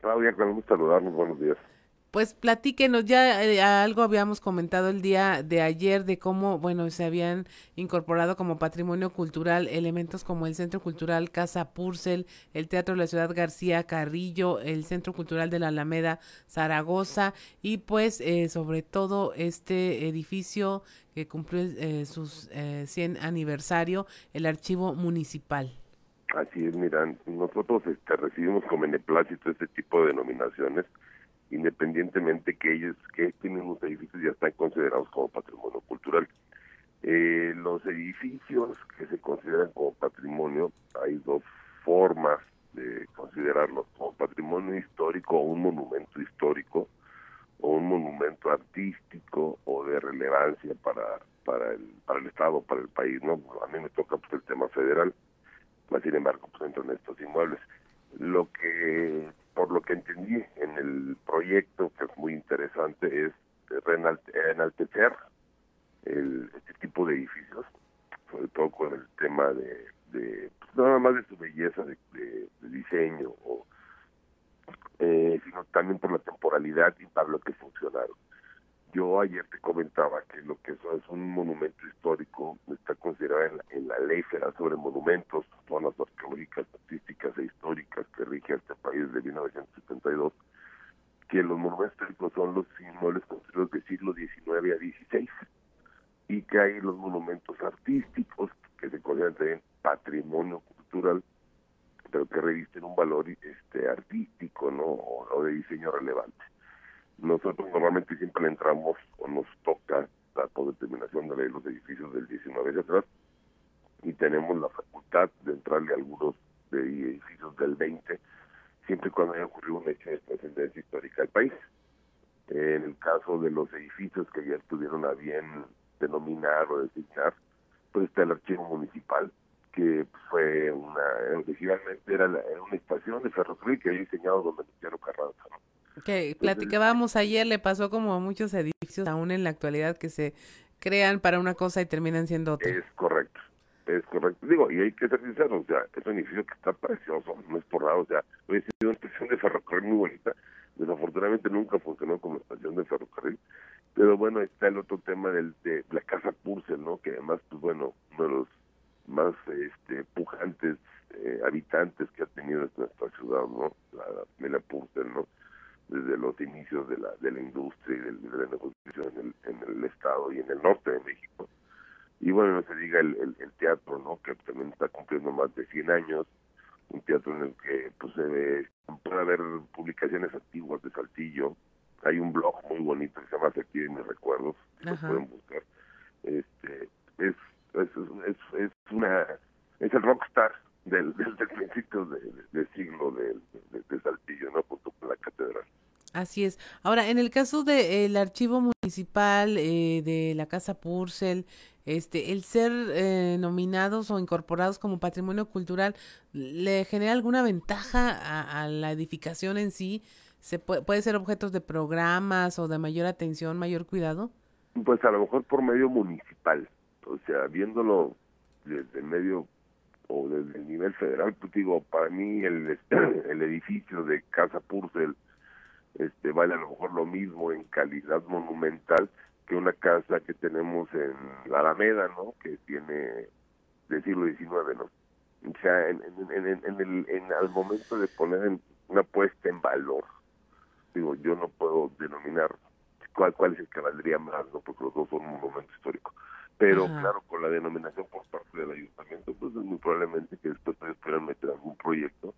Claudia, con gusto saludarnos, buenos días. Pues platíquenos, ya eh, algo habíamos comentado el día de ayer de cómo, bueno, se habían incorporado como patrimonio cultural elementos como el Centro Cultural Casa Purcell, el Teatro de la Ciudad García Carrillo, el Centro Cultural de la Alameda Zaragoza y pues eh, sobre todo este edificio que cumplió eh, sus 100 aniversario, el Archivo Municipal. Así es, mira, nosotros este, recibimos con beneplácito este tipo de denominaciones independientemente que ellos que tienen unos edificios ya están considerados como patrimonio cultural. Eh, los edificios que se consideran como patrimonio, hay dos formas de considerarlos como patrimonio histórico o un monumento histórico o un monumento artístico o de relevancia para para el para el estado para el país no a mí me toca pues el tema federal más sin embargo pues entran estos inmuebles lo que por lo que entendí en el proyecto, que es muy interesante, es enaltecer el, este tipo de edificios, sobre todo con el tema de, de pues, nada más de su belleza de, diseño, o, eh, sino también por la temporalidad y para lo que funcionaron. Yo ayer te comentaba que lo que eso es un monumento histórico está considerado en la, ley federal sobre monumentos, zonas arqueológicas, artísticas e históricas que rige este país de 1972, que los monumentos históricos son los inmuebles construidos del siglo XIX a XVI y que hay los monumentos artísticos que se consideran también patrimonio cultural pero que revisten un valor este artístico no o de diseño relevante nosotros normalmente siempre entramos o nos toca la por determinación de los edificios del 19 de atrás y tenemos la facultad de entrarle a algunos de edificios del 20 siempre y cuando haya ocurrido un hecho de trascendencia histórica del país. En el caso de los edificios que ya estuvieron a bien denominar o designar, pues está el archivo municipal, que fue una, originalmente era, una estación de ferrocarril que había diseñado don Venustiano Carranza, ¿no? Que platicábamos ayer, le pasó como a muchos edificios aún en la actualidad que se crean para una cosa y terminan siendo otra. Es correcto, es correcto. Digo, y hay que ser sinceros, o sea, es un edificio que está precioso, no es por nada, o sea, hoy sido una estación de ferrocarril muy bonita, desafortunadamente nunca funcionó como estación de ferrocarril, pero bueno, está el otro tema del, de la casa Purcell, ¿no? Que además, pues bueno, uno de los más este, pujantes eh, habitantes que ha tenido nuestra ciudad, ¿no? La, familia Purcell, ¿no? Desde los inicios de la, de la industria y de, la negociación en el, en el estado y en el norte de México. Y bueno, no se diga el, el, teatro, ¿no? Que también está cumpliendo más de 100 años, un teatro en el que pues se ve, puede haber publicaciones antiguas de Saltillo, hay un blog muy bonito que se llama Saltillo y mis recuerdos, lo pueden buscar. Este, es, es, es, es una, es el rockstar del, del, del principio del siglo de, de, Saltillo, ¿no? Junto con la catedral. Así es. Ahora, en el caso del archivo municipal eh, de la Casa Purcell, este, el ser eh, nominados o incorporados como patrimonio cultural, ¿le genera alguna ventaja a, la edificación en sí? ¿Se puede, puede ser objetos de programas o de mayor atención, mayor cuidado? Pues a lo mejor por medio municipal, o sea, viéndolo desde el medio o desde el nivel federal, pues digo, para mí el, el edificio de Casa Purcell este, vale a lo mejor lo mismo en calidad monumental que una casa que tenemos en la Alameda, ¿no? Que tiene del siglo XIX, ¿no? O sea, en, en, en, el, en al momento de poner una puesta en valor, digo, yo no puedo denominar cuál, cuál es el que valdría más, ¿no? Porque los dos son un momento histórico. Pero claro, con la denominación por parte del ayuntamiento, pues es muy probablemente que después ellos puedan meter algún proyecto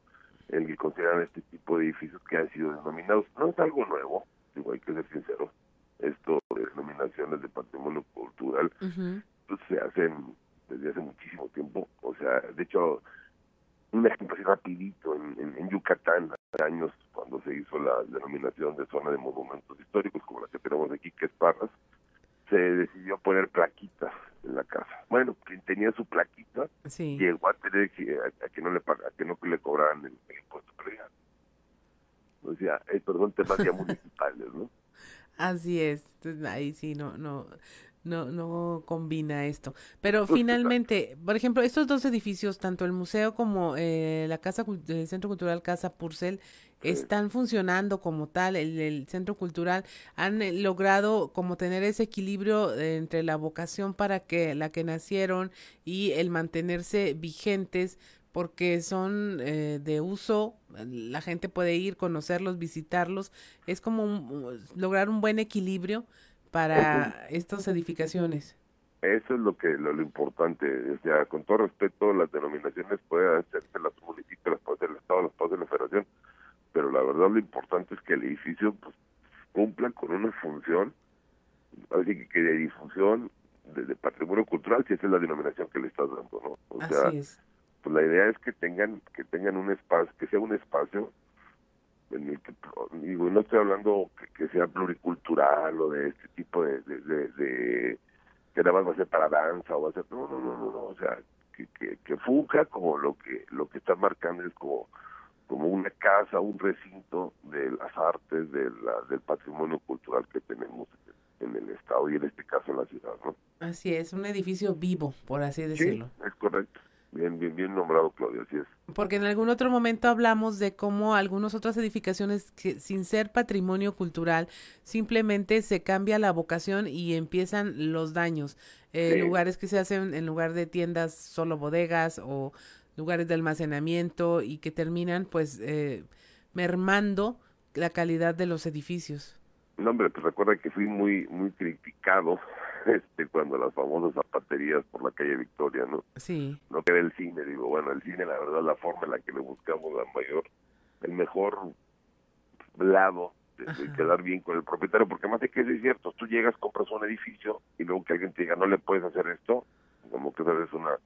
en el que consideran este tipo de edificios que han sido denominados. No es algo nuevo, digo, hay que ser sincero. Esto de denominaciones de patrimonio cultural pues, se hacen desde hace muchísimo tiempo. O sea, de hecho, un ejemplo así rapidito, en, en, Yucatán, hace años, cuando se hizo la denominación de zona de monumentos históricos, como la que tenemos aquí, que es Parras, se decidió poner plaquitas en la casa. Bueno, quien tenía su plaquita llegó a tener que, a, que no le a que no le cobraran el, impuesto predial. O sea, eh, perdón, temas ya municipales, ¿no? Así es. Entonces, ahí sí no no no no combina esto. Pero pues, finalmente, por ejemplo, estos dos edificios, tanto el museo como eh, la casa el Centro Cultural Casa Purcell, están funcionando como tal, el, centro cultural, han eh, logrado como tener ese equilibrio entre la vocación para que la que nacieron y el mantenerse vigentes porque son eh, de uso, la gente puede ir, conocerlos, visitarlos, es como lograr un buen equilibrio para estas edificaciones. Eso es lo que lo, importante, o sea, con todo respeto, las denominaciones pueden hacerse las municipios, las puede del Estado, las puede de la Federación, pero la verdad lo importante es que el edificio pues, cumpla con una función, así que, de difusión de, patrimonio cultural, si esa es la denominación que le estás dando, ¿no? O sea, pues la idea es que tengan que tengan un espacio, que sea un espacio en el que, digo, no estoy hablando que, sea pluricultural o de este tipo de, de, que nada más va a ser para danza o va a ser, no, no, no, no, o sea, que, que, que funja como lo que lo que están marcando es como como una casa, un recinto de las artes, de la, del patrimonio cultural que tenemos en el estado y en este caso en la ciudad, ¿no? Así es, un edificio vivo, por así decirlo. Sí, es correcto. Bien, bien, bien nombrado, Claudia, así es. Porque en algún otro momento hablamos de cómo algunas otras edificaciones que sin ser patrimonio cultural simplemente se cambia la vocación y empiezan los daños. Eh, Lugares que se hacen en lugar de tiendas solo bodegas o lugares de almacenamiento y que terminan pues eh, mermando la calidad de los edificios. No, hombre, pues recuerda que fui muy muy criticado este cuando las famosas zapaterías por la calle Victoria, ¿no? Sí. No que era el cine, digo, bueno, el cine la verdad la forma en la que le buscamos la mayor el mejor lado de, quedar bien con el propietario, porque más de que es cierto, tú llegas, compras un edificio y luego que alguien te diga, no le puedes hacer esto, como que sabes una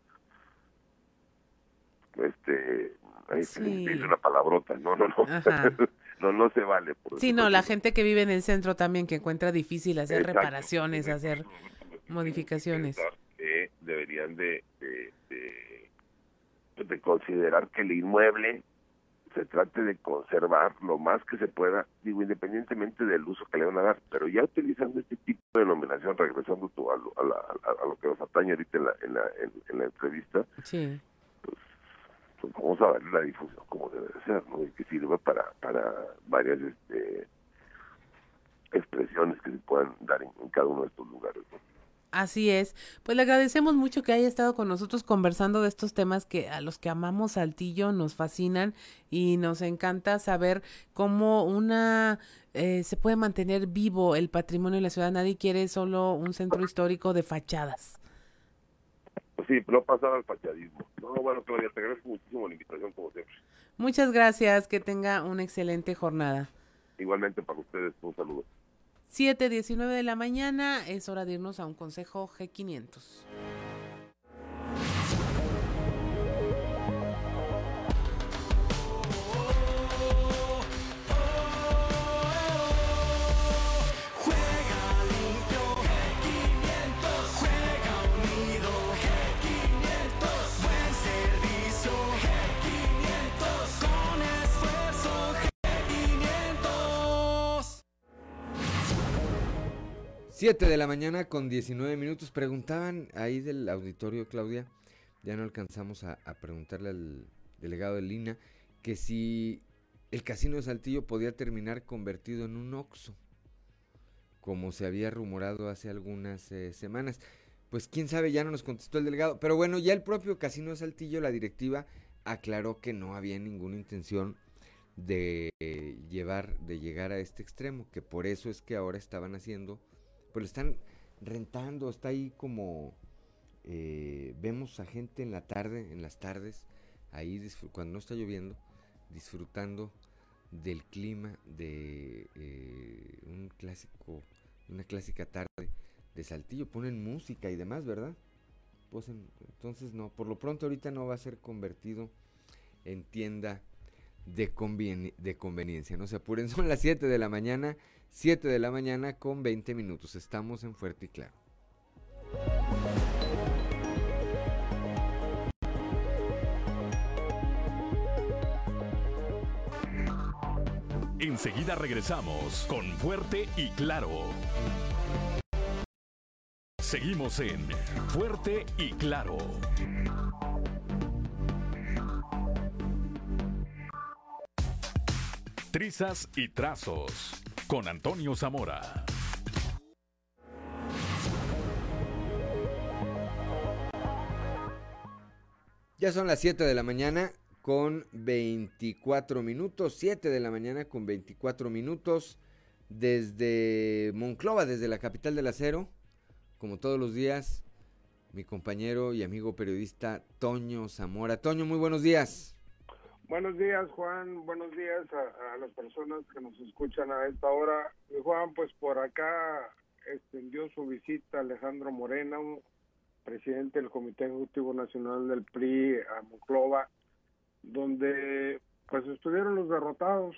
este ahí se dice una palabrota no no no. No no se vale sí no la gente que vive en el centro también que encuentra difícil hacer reparaciones hacer modificaciones. Que deberían de, de, de, considerar que el inmueble se trate de conservar lo más que se pueda, digo, independientemente del uso que le van a dar, pero ya utilizando este tipo de denominación, regresando a, a, lo que nos atañe ahorita en la, en la, en la entrevista, sí vamos a darle la difusión como debe ser, ¿no? Y que sirva para, para varias este, expresiones que se puedan dar en, cada uno de estos lugares, Así es. Pues le agradecemos mucho que haya estado con nosotros conversando de estos temas que a los que amamos Saltillo nos fascinan y nos encanta saber cómo una eh, se puede mantener vivo el patrimonio de la ciudad. Nadie quiere solo un centro histórico de fachadas. Pues sí, no pasar al fachadismo. No, bueno, Claudia, te agradezco muchísimo la invitación, como siempre. Muchas gracias, que tenga una excelente jornada. Igualmente para ustedes, un saludo. 7.19 de la mañana, es hora de irnos a un consejo G500. Siete de la mañana con 19 minutos. Preguntaban ahí del auditorio, Claudia, ya no alcanzamos a, preguntarle al delegado de Lina, que si el casino de Saltillo podía terminar convertido en un Oxxo, como se había rumorado hace algunas eh, semanas. Pues quién sabe, ya no nos contestó el delegado. Pero bueno, ya el propio casino de Saltillo, la directiva, aclaró que no había ninguna intención de llevar, de llegar a este extremo, que por eso es que ahora estaban haciendo lo están rentando, está ahí como eh, vemos a gente en la tarde, en las tardes, ahí cuando no está lloviendo, disfrutando del clima de eh, un clásico, una clásica tarde de Saltillo, ponen música y demás, ¿verdad? Entonces no, por lo pronto ahorita no va a ser convertido en tienda de, de conveniencia, no se apuren, son las 7 de la mañana 7 de la mañana con 20 minutos. Estamos en Fuerte y Claro. Enseguida regresamos con Fuerte y Claro. Seguimos en Fuerte y Claro. Trizas y Trazos con Antonio Zamora. Ya son las 7 de la mañana con 24 minutos, 7 de la mañana con 24 minutos desde Monclova, desde la capital del acero, como todos los días, mi compañero y amigo periodista Toño Zamora. Toño, muy buenos días. Buenos días, Juan. Buenos días a, las personas que nos escuchan a esta hora. Y Juan, pues por acá extendió su visita Alejandro Moreno, presidente del Comité Ejecutivo Nacional del PRI a Monclova, donde pues estuvieron los derrotados,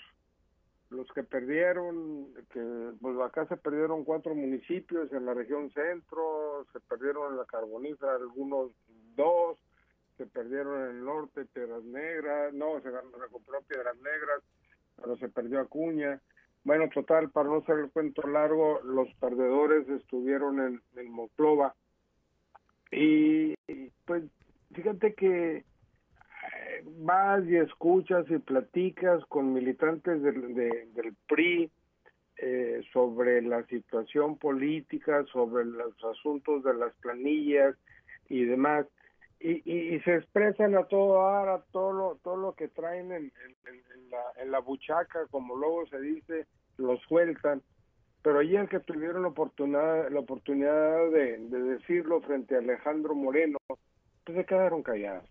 los que perdieron, que pues acá se perdieron cuatro municipios en la región centro, se perdieron en la carbonífera algunos dos, se perdieron en el norte, Piedras Negras, no, se recuperó Piedras Negras, pero se perdió Acuña. Bueno, total, para no hacer el cuento largo, los perdedores estuvieron en, en Moclova. Y pues fíjate que eh, vas y escuchas y platicas con militantes del, del PRI eh, sobre la situación política, sobre los asuntos de las planillas y demás y, y, se expresan a todo ahora todo lo, todo lo que traen en, la, buchaca, como luego se dice, lo sueltan. Pero ayer que tuvieron la oportunidad, la oportunidad de, decirlo frente a Alejandro Moreno, pues se quedaron callados.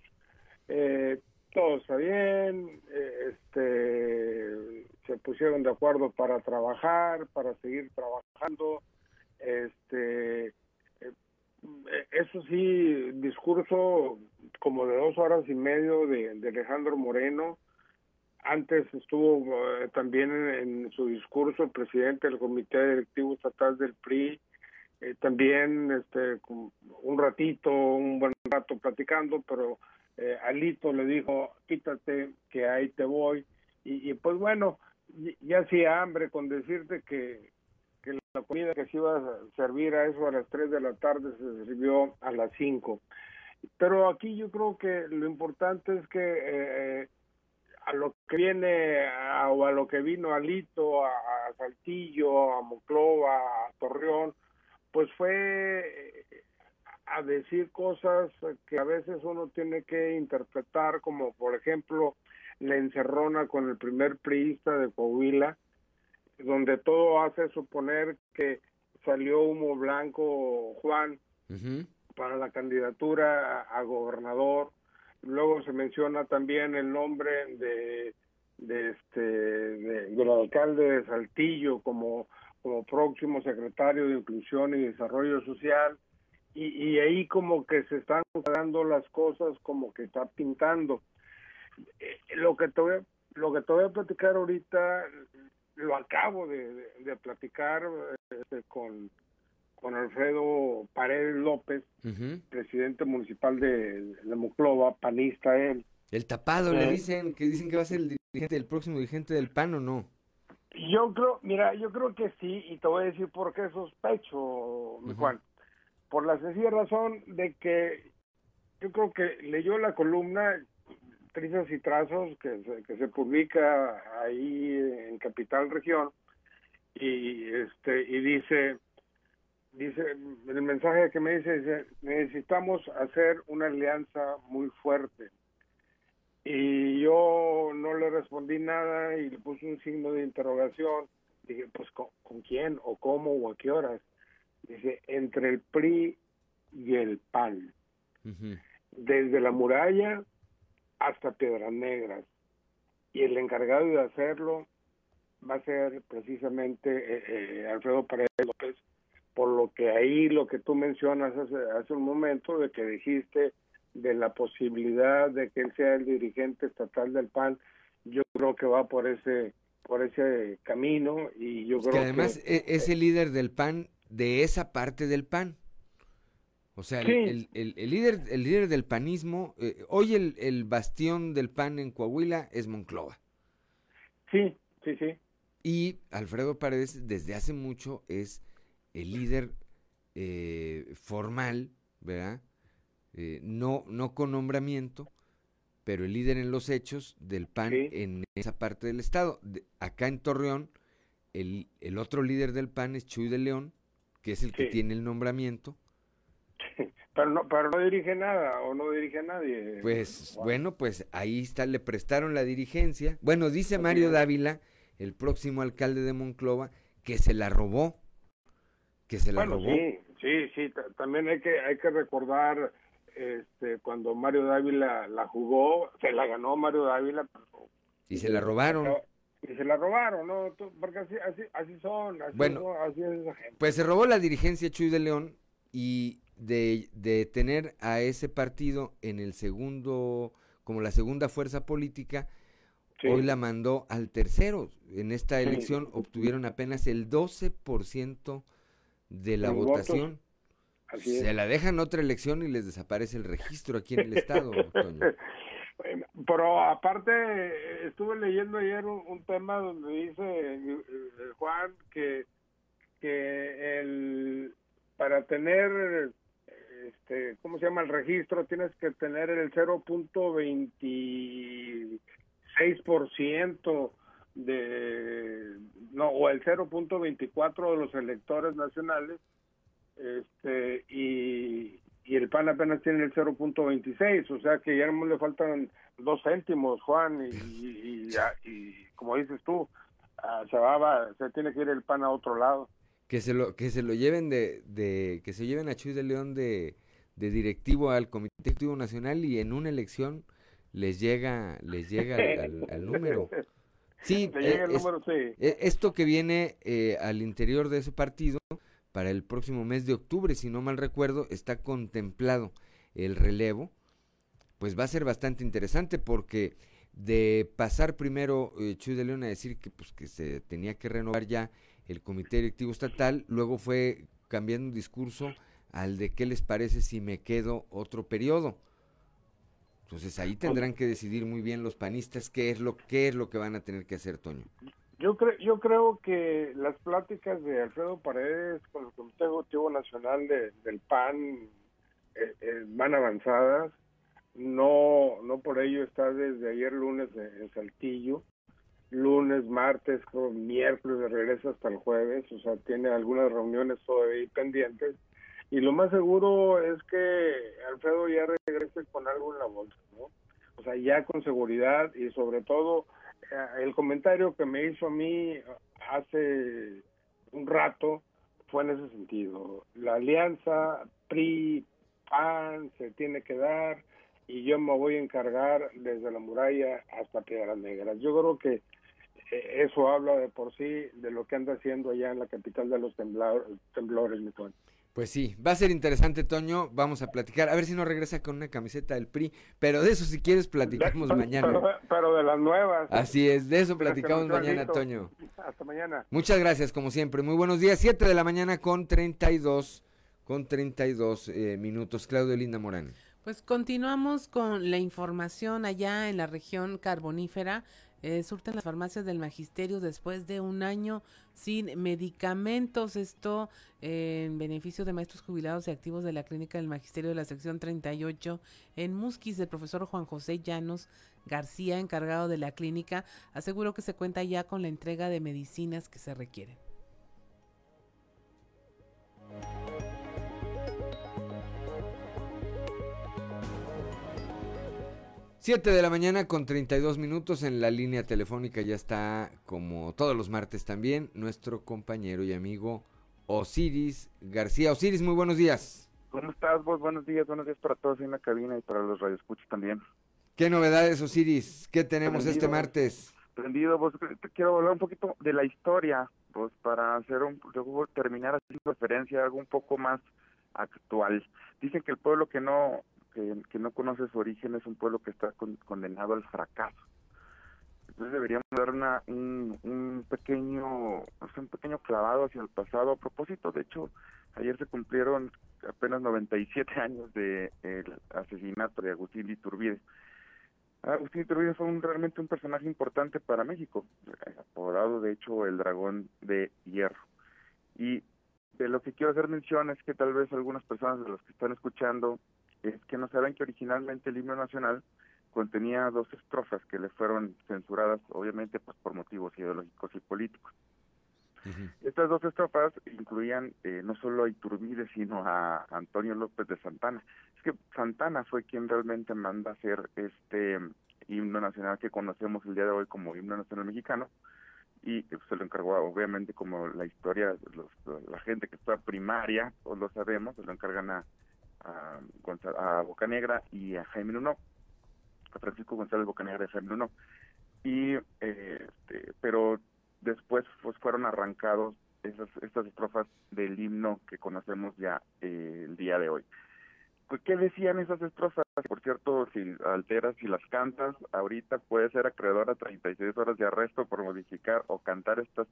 Eh, todo está bien, eh, este, se pusieron de acuerdo para trabajar, para seguir trabajando, este, eso sí, discurso como de dos horas y medio de, Alejandro Moreno. Antes estuvo eh, también en, su discurso el presidente del Comité Directivo Estatal del PRI, eh, también este, un ratito, un buen rato platicando, pero Alito le dijo, quítate, que ahí te voy. Y, y pues bueno, ya hacía hambre con decirte que, que la comida que se iba a servir a eso a las 3 de la tarde se sirvió a las 5. Pero aquí yo creo que lo importante es que eh, a lo que viene o a lo que vino a, a Saltillo, a Moclova, a Torreón, pues fue a decir cosas que a veces uno tiene que interpretar, como por ejemplo la encerrona con el primer priista de Coahuila, donde todo hace suponer que salió humo blanco Juan para la candidatura a, gobernador. Luego se menciona también el nombre de, de este del alcalde de Saltillo como como próximo secretario de Inclusión y Desarrollo Social y, y ahí como que se están dando las cosas como que está pintando. Eh, lo que te voy a, lo que te voy a platicar ahorita lo acabo de, platicar este, con, con Alfredo Paredes López, presidente municipal de, de panista él. El tapado, le dicen que dicen que va a ser el dirigente, el próximo dirigente del PAN o no. Yo creo, mira, yo creo que sí, y te voy a decir por qué sospecho, mi Juan. Por la sencilla razón de que yo creo que leyó la columna, trizas y trazos que se, que se publica ahí en Capital Región y este y dice dice el mensaje que me dice, dice necesitamos hacer una alianza muy fuerte y yo no le respondí nada y le puse un signo de interrogación. Dije pues con, quién o cómo o a qué horas dice entre el PRI y el PAN desde la muralla hasta Piedras Negras. Y el encargado de hacerlo va a ser precisamente eh, eh, Alfredo Paredes López, por lo que ahí lo que tú mencionas hace, hace un momento, de que dijiste de la posibilidad de que él sea el dirigente estatal del PAN, yo creo que va por ese por ese camino y yo creo que además e, es el líder del PAN de esa parte del PAN. O sea, el, el, líder, el líder del panismo, eh, hoy el, el bastión del PAN en Coahuila es Monclova. Sí, sí, sí. Y Alfredo Paredes desde hace mucho es el líder eh, formal, ¿verdad? Eh, no, no con nombramiento pero el líder en los hechos del PAN en esa parte del estado. acá en Torreón, el, el, otro líder del PAN es Chuy de León, que es el que tiene el nombramiento. Pero no, pero no dirige nada o no dirige a nadie. Pues bueno, pues ahí está, le prestaron la dirigencia. Bueno, dice Mario Dávila, el próximo alcalde de Monclova, que se la robó. Que se la robó. Sí, sí, sí, también hay que, hay que recordar este, cuando Mario Dávila la jugó, se la ganó Mario Dávila. Y se la robaron. Y se la robaron, ¿no? Porque así, así, así son, así, bueno, así es esa gente. Pues se robó la dirigencia Chuy de León y de, de tener a ese partido en el segundo, como la segunda fuerza política, hoy la mandó al tercero. En esta elección obtuvieron apenas el 12% de la votación. Se la dejan otra elección y les desaparece el registro aquí en el estado, Pero aparte, estuve leyendo ayer un, tema donde dice eh, Juan que, que el, para tener, este, ¿cómo se llama? El registro tienes que tener el 0.26% de, no, o el 0.24 de los electores nacionales este y, el PAN apenas tiene el 0.26, o sea que ya no le faltan dos céntimos, Juan, y, y, como dices tú, ah, se va, se tiene que ir el PAN a otro lado. Que se lo, que se lo lleven de, de que se lleven a Chuy de León de, de directivo al Comité Directivo Nacional y en una elección les llega, les llega al, número. Sí, eh, eh, esto que viene eh, al interior de ese partido para el próximo mes de octubre, si no mal recuerdo, está contemplado el relevo, pues va a ser bastante interesante porque de pasar primero eh, Chuy de León a decir que pues que se tenía que renovar ya el comité directivo estatal, luego fue cambiando un discurso al de qué les parece si me quedo otro periodo. Entonces ahí tendrán que decidir muy bien los panistas qué es lo qué es lo que van a tener que hacer, Toño. Yo creo, yo creo que las pláticas de Alfredo Paredes con el Comité Ejecutivo Nacional del PAN eh, eh, van avanzadas. No, no por ello está desde ayer lunes en, Saltillo. Lunes, martes, miércoles de regreso hasta el jueves. O sea, tiene algunas reuniones todavía pendientes. Y lo más seguro es que Alfredo ya regrese con algo en la bolsa, ¿no? O sea, ya con seguridad y sobre todo el comentario que me hizo a mí hace un rato fue en ese sentido. La alianza PRI, PAN se tiene que dar y yo me voy a encargar desde la muralla hasta Piedras Negras. Yo creo que eh, eso habla de por sí de lo que anda haciendo allá en la capital de los temblores, temblores mi pues sí, va a ser interesante, Toño. Vamos a platicar. A ver si no regresa con una camiseta del PRI. Pero de eso, si quieres, platicamos mañana. Pero, de las nuevas. Así es, de eso platicamos mañana, Toño. Hasta mañana. Muchas gracias, como siempre. Muy buenos días. Siete de la mañana con 32, con 32 eh, minutos. Claudio Linda Morán. Pues continuamos con la información allá en la región carbonífera eh, surten las farmacias del magisterio después de un año sin medicamentos. Esto eh, en beneficio de maestros jubilados y activos de la clínica del magisterio de la sección 38 en Musquis. El profesor Juan José Llanos García, encargado de la clínica, aseguró que se cuenta ya con la entrega de medicinas que se requieren. Siete de la mañana con 32 minutos en la línea telefónica ya está, como todos los martes también, nuestro compañero y amigo Osiris García. Osiris, muy buenos días. ¿Cómo estás vos? Buenos días, buenos días para todos en la cabina y para los radioescuchos también. ¿Qué novedades, Osiris? ¿Qué tenemos este martes? Prendido, vos quiero hablar un poquito de la historia, vos para hacer un, terminar haciendo referencia a algo un poco más actual. Dicen que el pueblo que no que, no conoce su origen es un pueblo que está condenado al fracaso. Entonces deberíamos dar una, un, un pequeño un pequeño clavado hacia el pasado. A propósito, de hecho, ayer se cumplieron apenas 97 años de el asesinato de Agustín Iturbide. Agustín Iturbide fue un, realmente un personaje importante para México, apodado de hecho el dragón de hierro. Y de lo que quiero hacer mención es que tal vez algunas personas de los que están escuchando es que no saben que originalmente el himno nacional contenía dos estrofas que le fueron censuradas, obviamente, pues por motivos ideológicos y políticos. Estas dos estrofas incluían eh, no solo a Iturbide, sino a Antonio López de Santana. Es que Santana fue quien realmente manda hacer este himno nacional que conocemos el día de hoy como himno nacional mexicano, y se lo encargó obviamente como la historia los, la gente que está primaria todos lo sabemos se lo encargan a a, a Bocanegra y a Jaime Nuno a Francisco González Bocanegra y a Jaime Nuno y este, pero después pues fueron arrancados esas estas estrofas del himno que conocemos ya eh, el día de hoy pues, ¿Qué decían esas estrofas? Por cierto, si alteras y las cantas, ahorita puede ser acreedor a 36 horas de arresto por modificar o cantar estas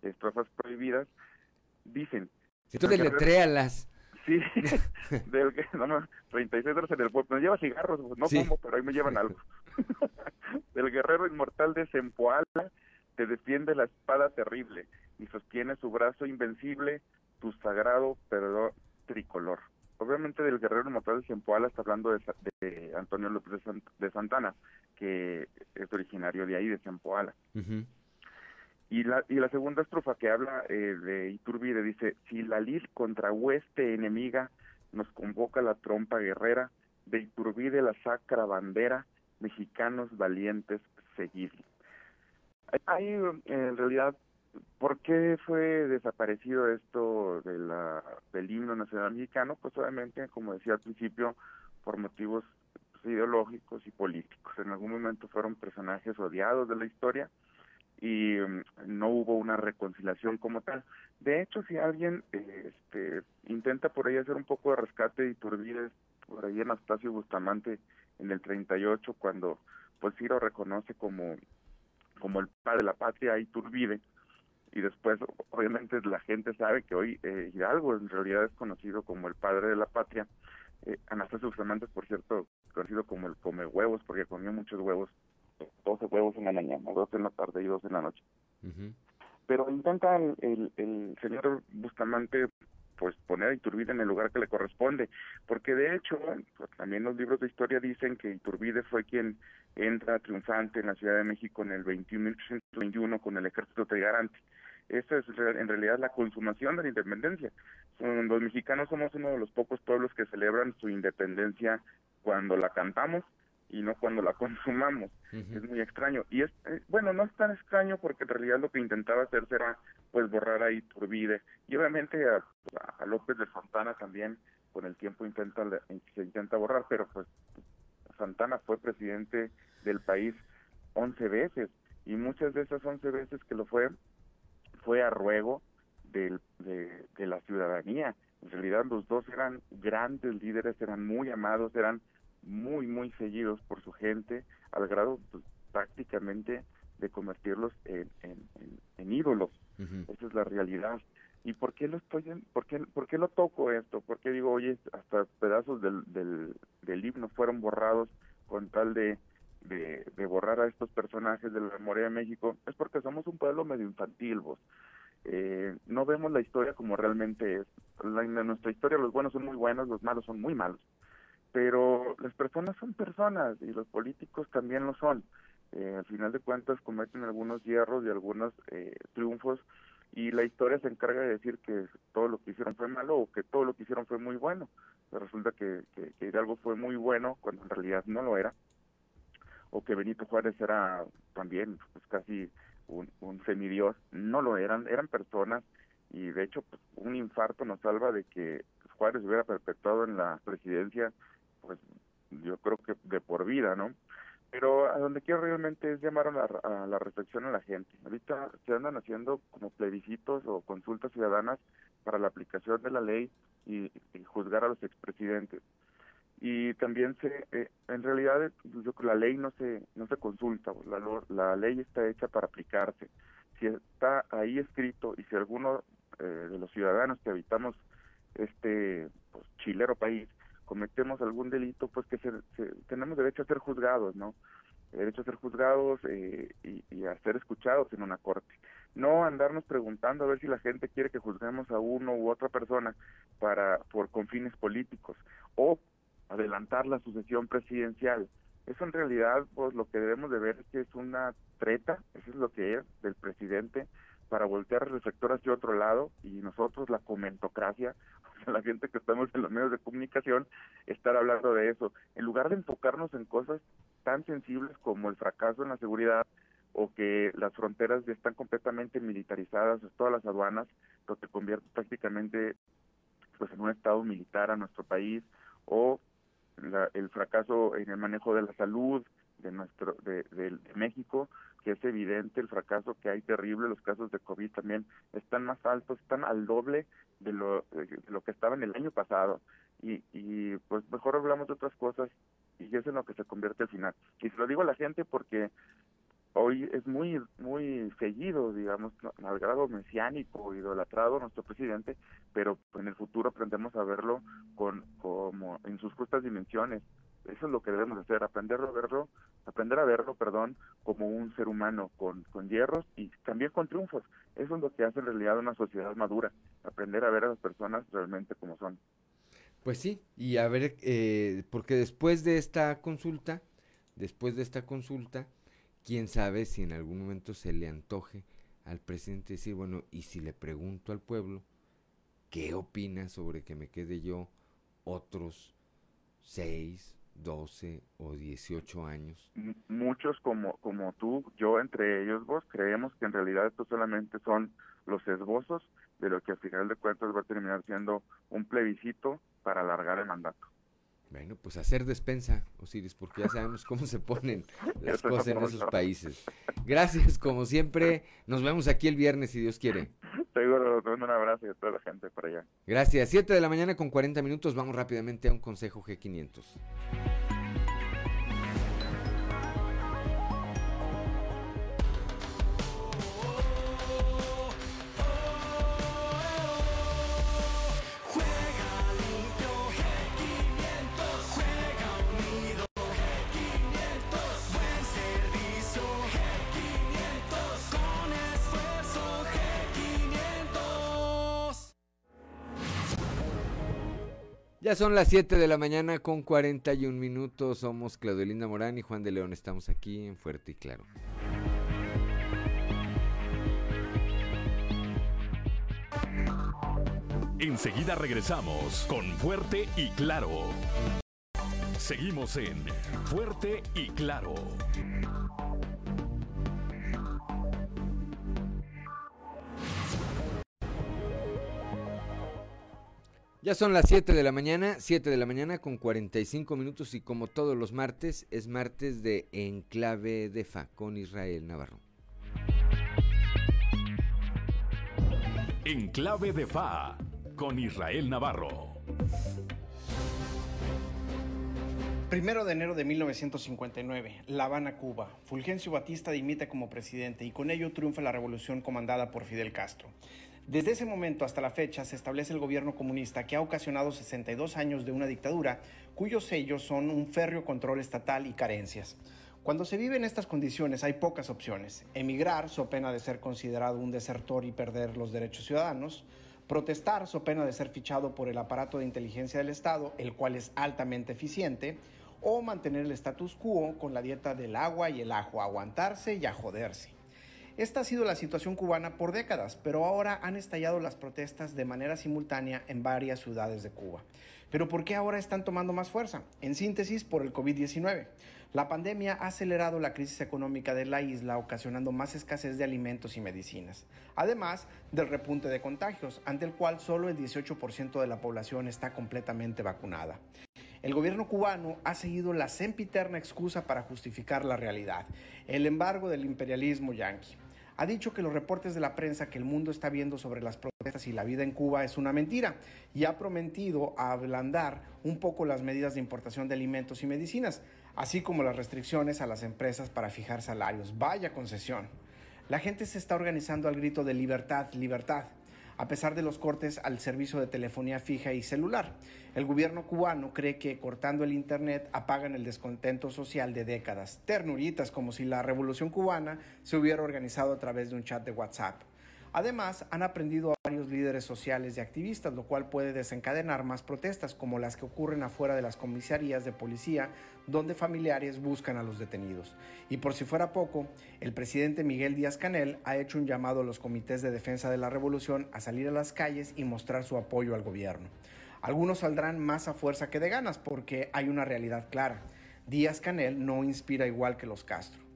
estrofas prohibidas. Dicen. Entonces letréalas. Sí, del que, no, no, 36 horas en el pueblo. Me lleva cigarros, pues, no fumo, pero ahí me llevan algo. del guerrero inmortal de Sempoala te defiende la espada terrible y sostiene su brazo invencible, tu sagrado perdón tricolor obviamente del guerrero inmortal de Zempoala está hablando de, Antonio López de, Santana, que es originario de ahí, de Zempoala. Y la, y la segunda estrofa que habla eh, de Iturbide dice, si la lid contra hueste enemiga nos convoca la trompa guerrera, de Iturbide la sacra bandera, mexicanos valientes seguid. Hay en realidad ¿Por qué fue desaparecido esto de la, del himno nacional mexicano? Pues obviamente, como decía al principio, por motivos ideológicos y políticos. En algún momento fueron personajes odiados de la historia y mm, no hubo una reconciliación como tal. De hecho, si alguien este, intenta por ahí hacer un poco de rescate y turbides, por ahí Anastasio Bustamante en el 38, cuando pues lo reconoce como, como el padre de la patria, Iturbide, y después obviamente la gente sabe que hoy eh, Hidalgo en realidad es conocido como el padre de la patria. Eh, Anastasio Bustamante, por cierto, conocido como el come huevos porque comió muchos huevos, 12 huevos en la mañana, 12 en la tarde y 2 en la noche. Pero intenta el, el, señor Bustamante pues poner a Iturbide en el lugar que le corresponde, porque de hecho pues, también los libros de historia dicen que Iturbide fue quien entra triunfante en la Ciudad de México en el 21, con el ejército trigarante. Esa es en realidad la consumación de la independencia. Los mexicanos somos uno de los pocos pueblos que celebran su independencia cuando la cantamos y no cuando la consumamos. Es muy extraño. Y es, eh, bueno, no es tan extraño porque en realidad lo que intentaba hacer era pues borrar a Iturbide. Y obviamente a, a López de Santana también con el tiempo intenta se intenta borrar, pero pues Santana fue presidente del país 11 veces y muchas de esas 11 veces que lo fue fue a ruego de, de, la ciudadanía. En realidad los dos eran grandes líderes, eran muy amados, eran muy, muy seguidos por su gente, al grado pues, prácticamente de convertirlos en, en, ídolos. Esa es la realidad. ¿Y por qué lo estoy por qué, por qué lo toco esto? ¿Por qué digo, oye, hasta pedazos del, del, del himno fueron borrados con tal de de, borrar a estos personajes de la memoria de México es porque somos un pueblo medio infantil, vos. Eh, no vemos la historia como realmente es. La, en nuestra historia los buenos son muy buenos, los malos son muy malos. Pero las personas son personas y los políticos también lo son. Eh, al final de cuentas cometen algunos hierros y algunos eh, triunfos y la historia se encarga de decir que todo lo que hicieron fue malo o que todo lo que hicieron fue muy bueno. resulta que, que, que Hidalgo fue muy bueno cuando en realidad no lo era o que Benito Juárez era también pues casi un, un semidios, no lo eran, eran personas y de hecho pues, un infarto nos salva de que Juárez hubiera perpetuado en la presidencia, pues yo creo que de por vida, ¿no? Pero a donde quiero realmente es llamar a la, a la reflexión a la gente. Ahorita se andan haciendo como plebiscitos o consultas ciudadanas para la aplicación de la ley y, juzgar a los expresidentes y también se eh, en realidad la ley no se no se consulta la, la ley está hecha para aplicarse si está ahí escrito y si alguno eh, de los ciudadanos que habitamos este pues, chilero país cometemos algún delito pues que se, tenemos derecho a ser juzgados no derecho a ser juzgados eh, y, a ser escuchados en una corte. No andarnos preguntando a ver si la gente quiere que juzguemos a uno u otra persona para por con fines políticos o adelantar la sucesión presidencial. Eso en realidad, pues lo que debemos de ver es que es una treta, eso es lo que es del presidente, para voltear el reflector hacia otro lado y nosotros la comentocracia, o sea, la gente que estamos en los medios de comunicación, estar hablando de eso, en lugar de enfocarnos en cosas tan sensibles como el fracaso en la seguridad o que las fronteras ya están completamente militarizadas, todas las aduanas, lo que convierte prácticamente pues en un estado militar a nuestro país o el fracaso en el manejo de la salud de nuestro de, de, México que es evidente el fracaso que hay terrible los casos de covid también están más altos están al doble de lo de lo que estaban el año pasado. Y, y pues mejor hablamos de otras cosas y eso es lo que se convierte al final. Y se lo digo a la gente porque hoy es muy muy seguido, digamos, al grado mesiánico, idolatrado nuestro presidente, pero en el futuro aprendemos a verlo con como en sus justas dimensiones. Eso es lo que debemos hacer, aprender a verlo, aprender a verlo, perdón, como un ser humano con, con hierros y también con triunfos. Eso es lo que hace en realidad una sociedad madura, aprender a ver a las personas realmente como son. Pues sí, y a ver, eh, porque después de esta consulta, después de esta consulta, quién sabe si en algún momento se le antoje al presidente decir, bueno, y si le pregunto al pueblo, ¿qué opina sobre que me quede yo otros 6, 12 o 18 años? Muchos como, como tú, yo entre ellos vos, creemos que en realidad estos solamente son los esbozos de lo que al final de cuentas va a terminar siendo un plebiscito para alargar el mandato. Bueno, pues hacer despensa, Osiris, porque ya sabemos cómo se ponen las cosas en esos países. Gracias, como siempre. Nos vemos aquí el viernes, si Dios quiere. Seguro, un abrazo y a toda la gente por allá. Gracias. Siete de la mañana con 40 minutos. Vamos rápidamente a un consejo G500. Ya son las 7 de la mañana con 41 minutos. Somos Claudio Linda Morán y Juan de León. Estamos aquí en Fuerte y Claro. Enseguida regresamos con Fuerte y Claro. Seguimos en Fuerte y Claro. Ya son las 7 de la mañana, 7 de la mañana con 45 minutos y como todos los martes, es martes de Enclave de Fa con Israel Navarro. Enclave de Fa con Israel Navarro. Primero de enero de 1959, La Habana, Cuba. Fulgencio Batista dimite como presidente y con ello triunfa la revolución comandada por Fidel Castro. Desde ese momento hasta la fecha se establece el gobierno comunista que ha ocasionado 62 años de una dictadura cuyos sellos son un férreo control estatal y carencias. Cuando se vive en estas condiciones hay pocas opciones. Emigrar, so pena de ser considerado un desertor y perder los derechos ciudadanos. Protestar, so pena de ser fichado por el aparato de inteligencia del Estado, el cual es altamente eficiente. O mantener el status quo con la dieta del agua y el ajo, aguantarse y a joderse. Esta ha sido la situación cubana por décadas, pero ahora han estallado las protestas de manera simultánea en varias ciudades de Cuba. Pero ¿por qué ahora están tomando más fuerza? En síntesis, por el COVID-19. La pandemia ha acelerado la crisis económica de la isla, ocasionando más escasez de alimentos y medicinas, además del repunte de contagios, ante el cual solo el 18% de la población está completamente vacunada. El gobierno cubano ha seguido la sempiterna excusa para justificar la realidad, el embargo del imperialismo yanqui. Ha dicho que los reportes de la prensa que el mundo está viendo sobre las protestas y la vida en Cuba es una mentira y ha prometido ablandar un poco las medidas de importación de alimentos y medicinas, así como las restricciones a las empresas para fijar salarios. Vaya concesión. La gente se está organizando al grito de libertad, libertad a pesar de los cortes al servicio de telefonía fija y celular. El gobierno cubano cree que cortando el Internet apagan el descontento social de décadas, ternuritas como si la revolución cubana se hubiera organizado a través de un chat de WhatsApp. Además, han aprendido a varios líderes sociales y activistas, lo cual puede desencadenar más protestas como las que ocurren afuera de las comisarías de policía, donde familiares buscan a los detenidos. Y por si fuera poco, el presidente Miguel Díaz Canel ha hecho un llamado a los comités de defensa de la revolución a salir a las calles y mostrar su apoyo al gobierno. Algunos saldrán más a fuerza que de ganas porque hay una realidad clara. Díaz Canel no inspira igual que los Castro.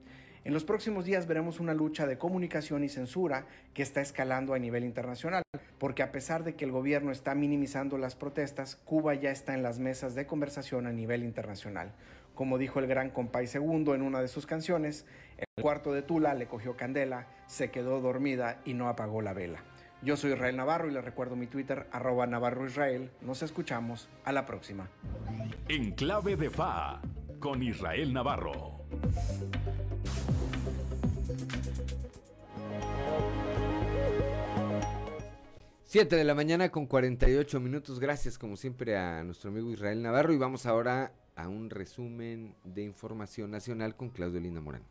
En los próximos días veremos una lucha de comunicación y censura que está escalando a nivel internacional, porque a pesar de que el gobierno está minimizando las protestas, Cuba ya está en las mesas de conversación a nivel internacional. Como dijo el gran Compay Segundo en una de sus canciones, el cuarto de Tula le cogió candela, se quedó dormida y no apagó la vela. Yo soy Israel Navarro y les recuerdo mi Twitter, arroba Navarro Israel. Nos escuchamos. A la próxima. En clave de FA, con Israel Navarro. Siete de la mañana con 48 minutos. Gracias como siempre a nuestro amigo Israel Navarro y vamos ahora a un resumen de información nacional con Claudio Linda Morán.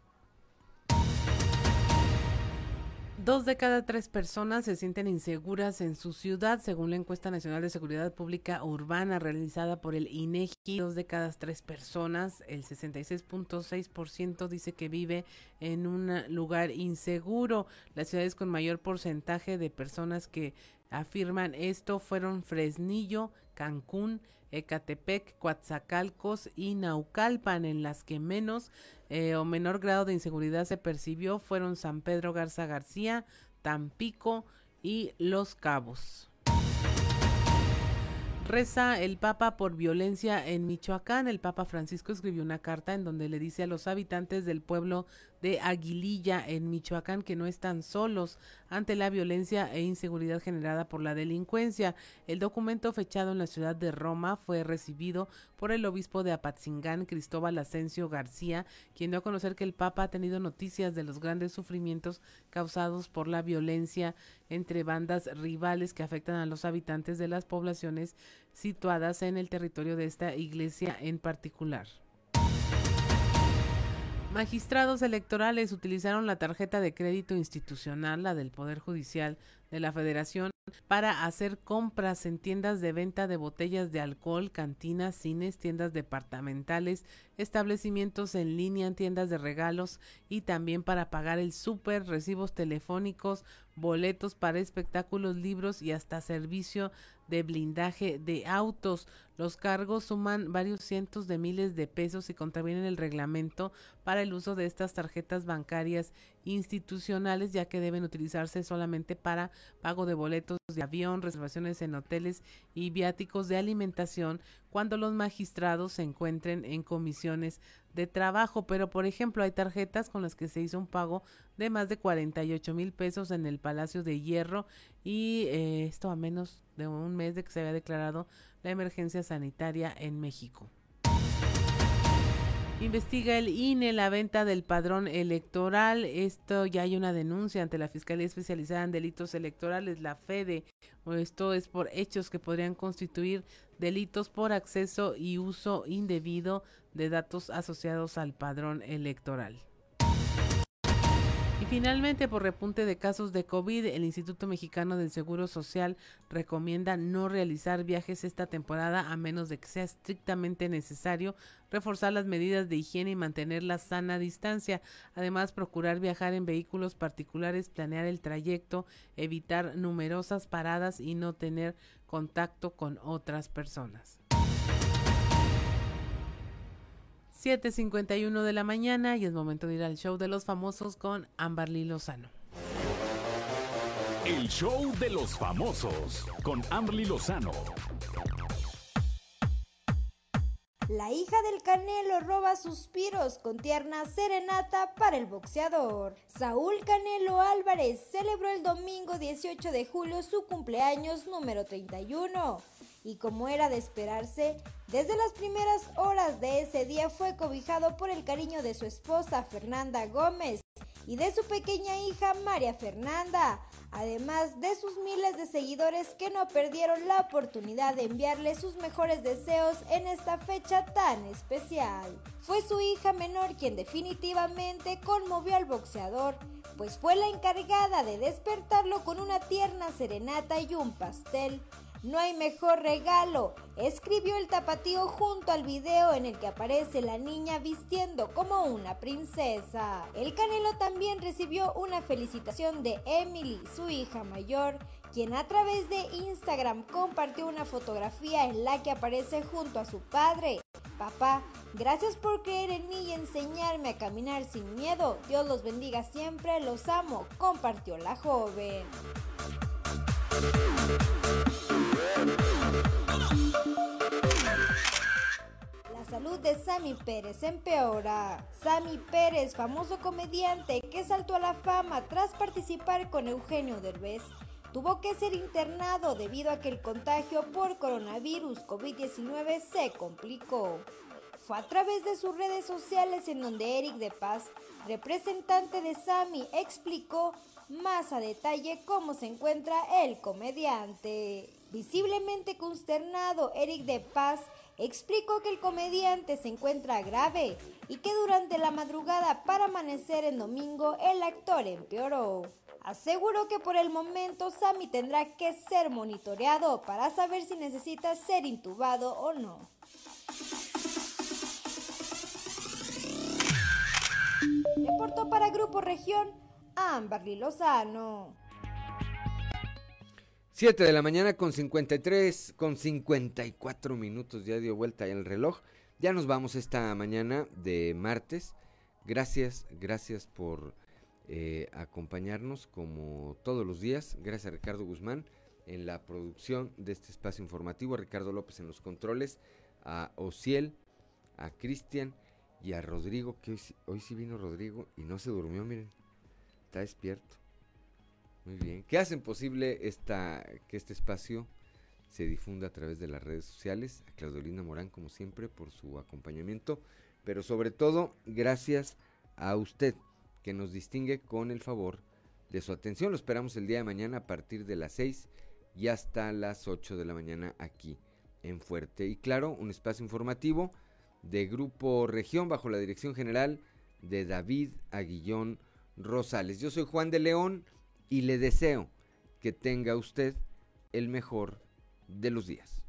Dos de cada tres personas se sienten inseguras en su ciudad, según la encuesta nacional de seguridad pública urbana realizada por el INEGI. Dos de cada tres personas, el 66.6% dice que vive en un lugar inseguro. Las ciudades con mayor porcentaje de personas que afirman esto fueron Fresnillo, Cancún, Ecatepec, Coatzacalcos y Naucalpan, en las que menos eh, o menor grado de inseguridad se percibió fueron San Pedro Garza García, Tampico y Los Cabos. Reza el Papa por violencia en Michoacán. El Papa Francisco escribió una carta en donde le dice a los habitantes del pueblo de Aguililla en Michoacán que no están solos ante la violencia e inseguridad generada por la delincuencia. El documento fechado en la ciudad de Roma fue recibido por el obispo de Apatzingán, Cristóbal Asensio García, quien dio a conocer que el Papa ha tenido noticias de los grandes sufrimientos causados por la violencia entre bandas rivales que afectan a los habitantes de las poblaciones situadas en el territorio de esta iglesia en particular. Magistrados electorales utilizaron la tarjeta de crédito institucional, la del Poder Judicial de la Federación, para hacer compras en tiendas de venta de botellas de alcohol, cantinas, cines, tiendas departamentales, establecimientos en línea, tiendas de regalos y también para pagar el súper, recibos telefónicos, boletos para espectáculos, libros y hasta servicio de blindaje de autos. Los cargos suman varios cientos de miles de pesos y contravienen el reglamento para el uso de estas tarjetas bancarias institucionales, ya que deben utilizarse solamente para pago de boletos de avión, reservaciones en hoteles y viáticos de alimentación cuando los magistrados se encuentren en comisiones de trabajo. Pero, por ejemplo, hay tarjetas con las que se hizo un pago de más de 48 mil pesos en el Palacio de Hierro y eh, esto a menos de un mes de que se había declarado la emergencia sanitaria en México. Investiga el INE la venta del padrón electoral. Esto ya hay una denuncia ante la Fiscalía Especializada en Delitos Electorales, la FEDE. Esto es por hechos que podrían constituir delitos por acceso y uso indebido de datos asociados al padrón electoral. Finalmente, por repunte de casos de COVID, el Instituto Mexicano del Seguro Social recomienda no realizar viajes esta temporada a menos de que sea estrictamente necesario, reforzar las medidas de higiene y mantener la sana distancia. Además, procurar viajar en vehículos particulares, planear el trayecto, evitar numerosas paradas y no tener contacto con otras personas. 7.51 de la mañana y es momento de ir al show de los famosos con Amberly Lozano. El show de los famosos con Amberly Lozano. La hija del Canelo roba suspiros con tierna serenata para el boxeador. Saúl Canelo Álvarez celebró el domingo 18 de julio su cumpleaños número 31 y como era de esperarse, desde las primeras horas de ese día fue cobijado por el cariño de su esposa Fernanda Gómez, y de su pequeña hija María Fernanda, además de sus miles de seguidores que no perdieron la oportunidad de enviarle sus mejores deseos en esta fecha tan especial. Fue su hija menor quien definitivamente conmovió al boxeador, pues fue la encargada de despertarlo con una tierna serenata y un pastel, no hay mejor regalo, escribió el tapatío junto al video en el que aparece la niña vistiendo como una princesa. El Canelo también recibió una felicitación de Emily, su hija mayor, quien a través de Instagram compartió una fotografía en la que aparece junto a su padre. Papá, gracias por creer en mí y enseñarme a caminar sin miedo. Dios los bendiga siempre, los amo, compartió la joven. Salud de Sammy Pérez empeora. Sammy Pérez, famoso comediante que saltó a la fama tras participar con Eugenio Derbez, tuvo que ser internado debido a que el contagio por coronavirus COVID-19 se complicó. Fue a través de sus redes sociales en donde Eric de Paz, representante de Sammy, explicó más a detalle cómo se encuentra el comediante. Visiblemente consternado, Eric de Paz explicó que el comediante se encuentra grave y que durante la madrugada para amanecer en domingo el actor empeoró. Aseguró que por el momento Sammy tendrá que ser monitoreado para saber si necesita ser intubado o no. Reportó para Grupo Región Amberly Lozano. 7 de la mañana con 53, con 54 minutos, ya dio vuelta el reloj. Ya nos vamos esta mañana de martes. Gracias, gracias por eh, acompañarnos como todos los días. Gracias a Ricardo Guzmán en la producción de este espacio informativo, a Ricardo López en los controles, a Ociel, a Cristian y a Rodrigo, que hoy, hoy sí vino Rodrigo y no se durmió, miren está despierto. Muy bien. ¿Qué hacen posible esta, que este espacio se difunda a través de las redes sociales? A Claudelina Morán, como siempre, por su acompañamiento. Pero sobre todo, gracias a usted, que nos distingue con el favor de su atención. Lo esperamos el día de mañana a partir de las 6 y hasta las 8 de la mañana aquí en Fuerte. Y claro, un espacio informativo de Grupo Región bajo la dirección general de David Aguillón Rosales. Yo soy Juan de León y le deseo que tenga usted el mejor de los días.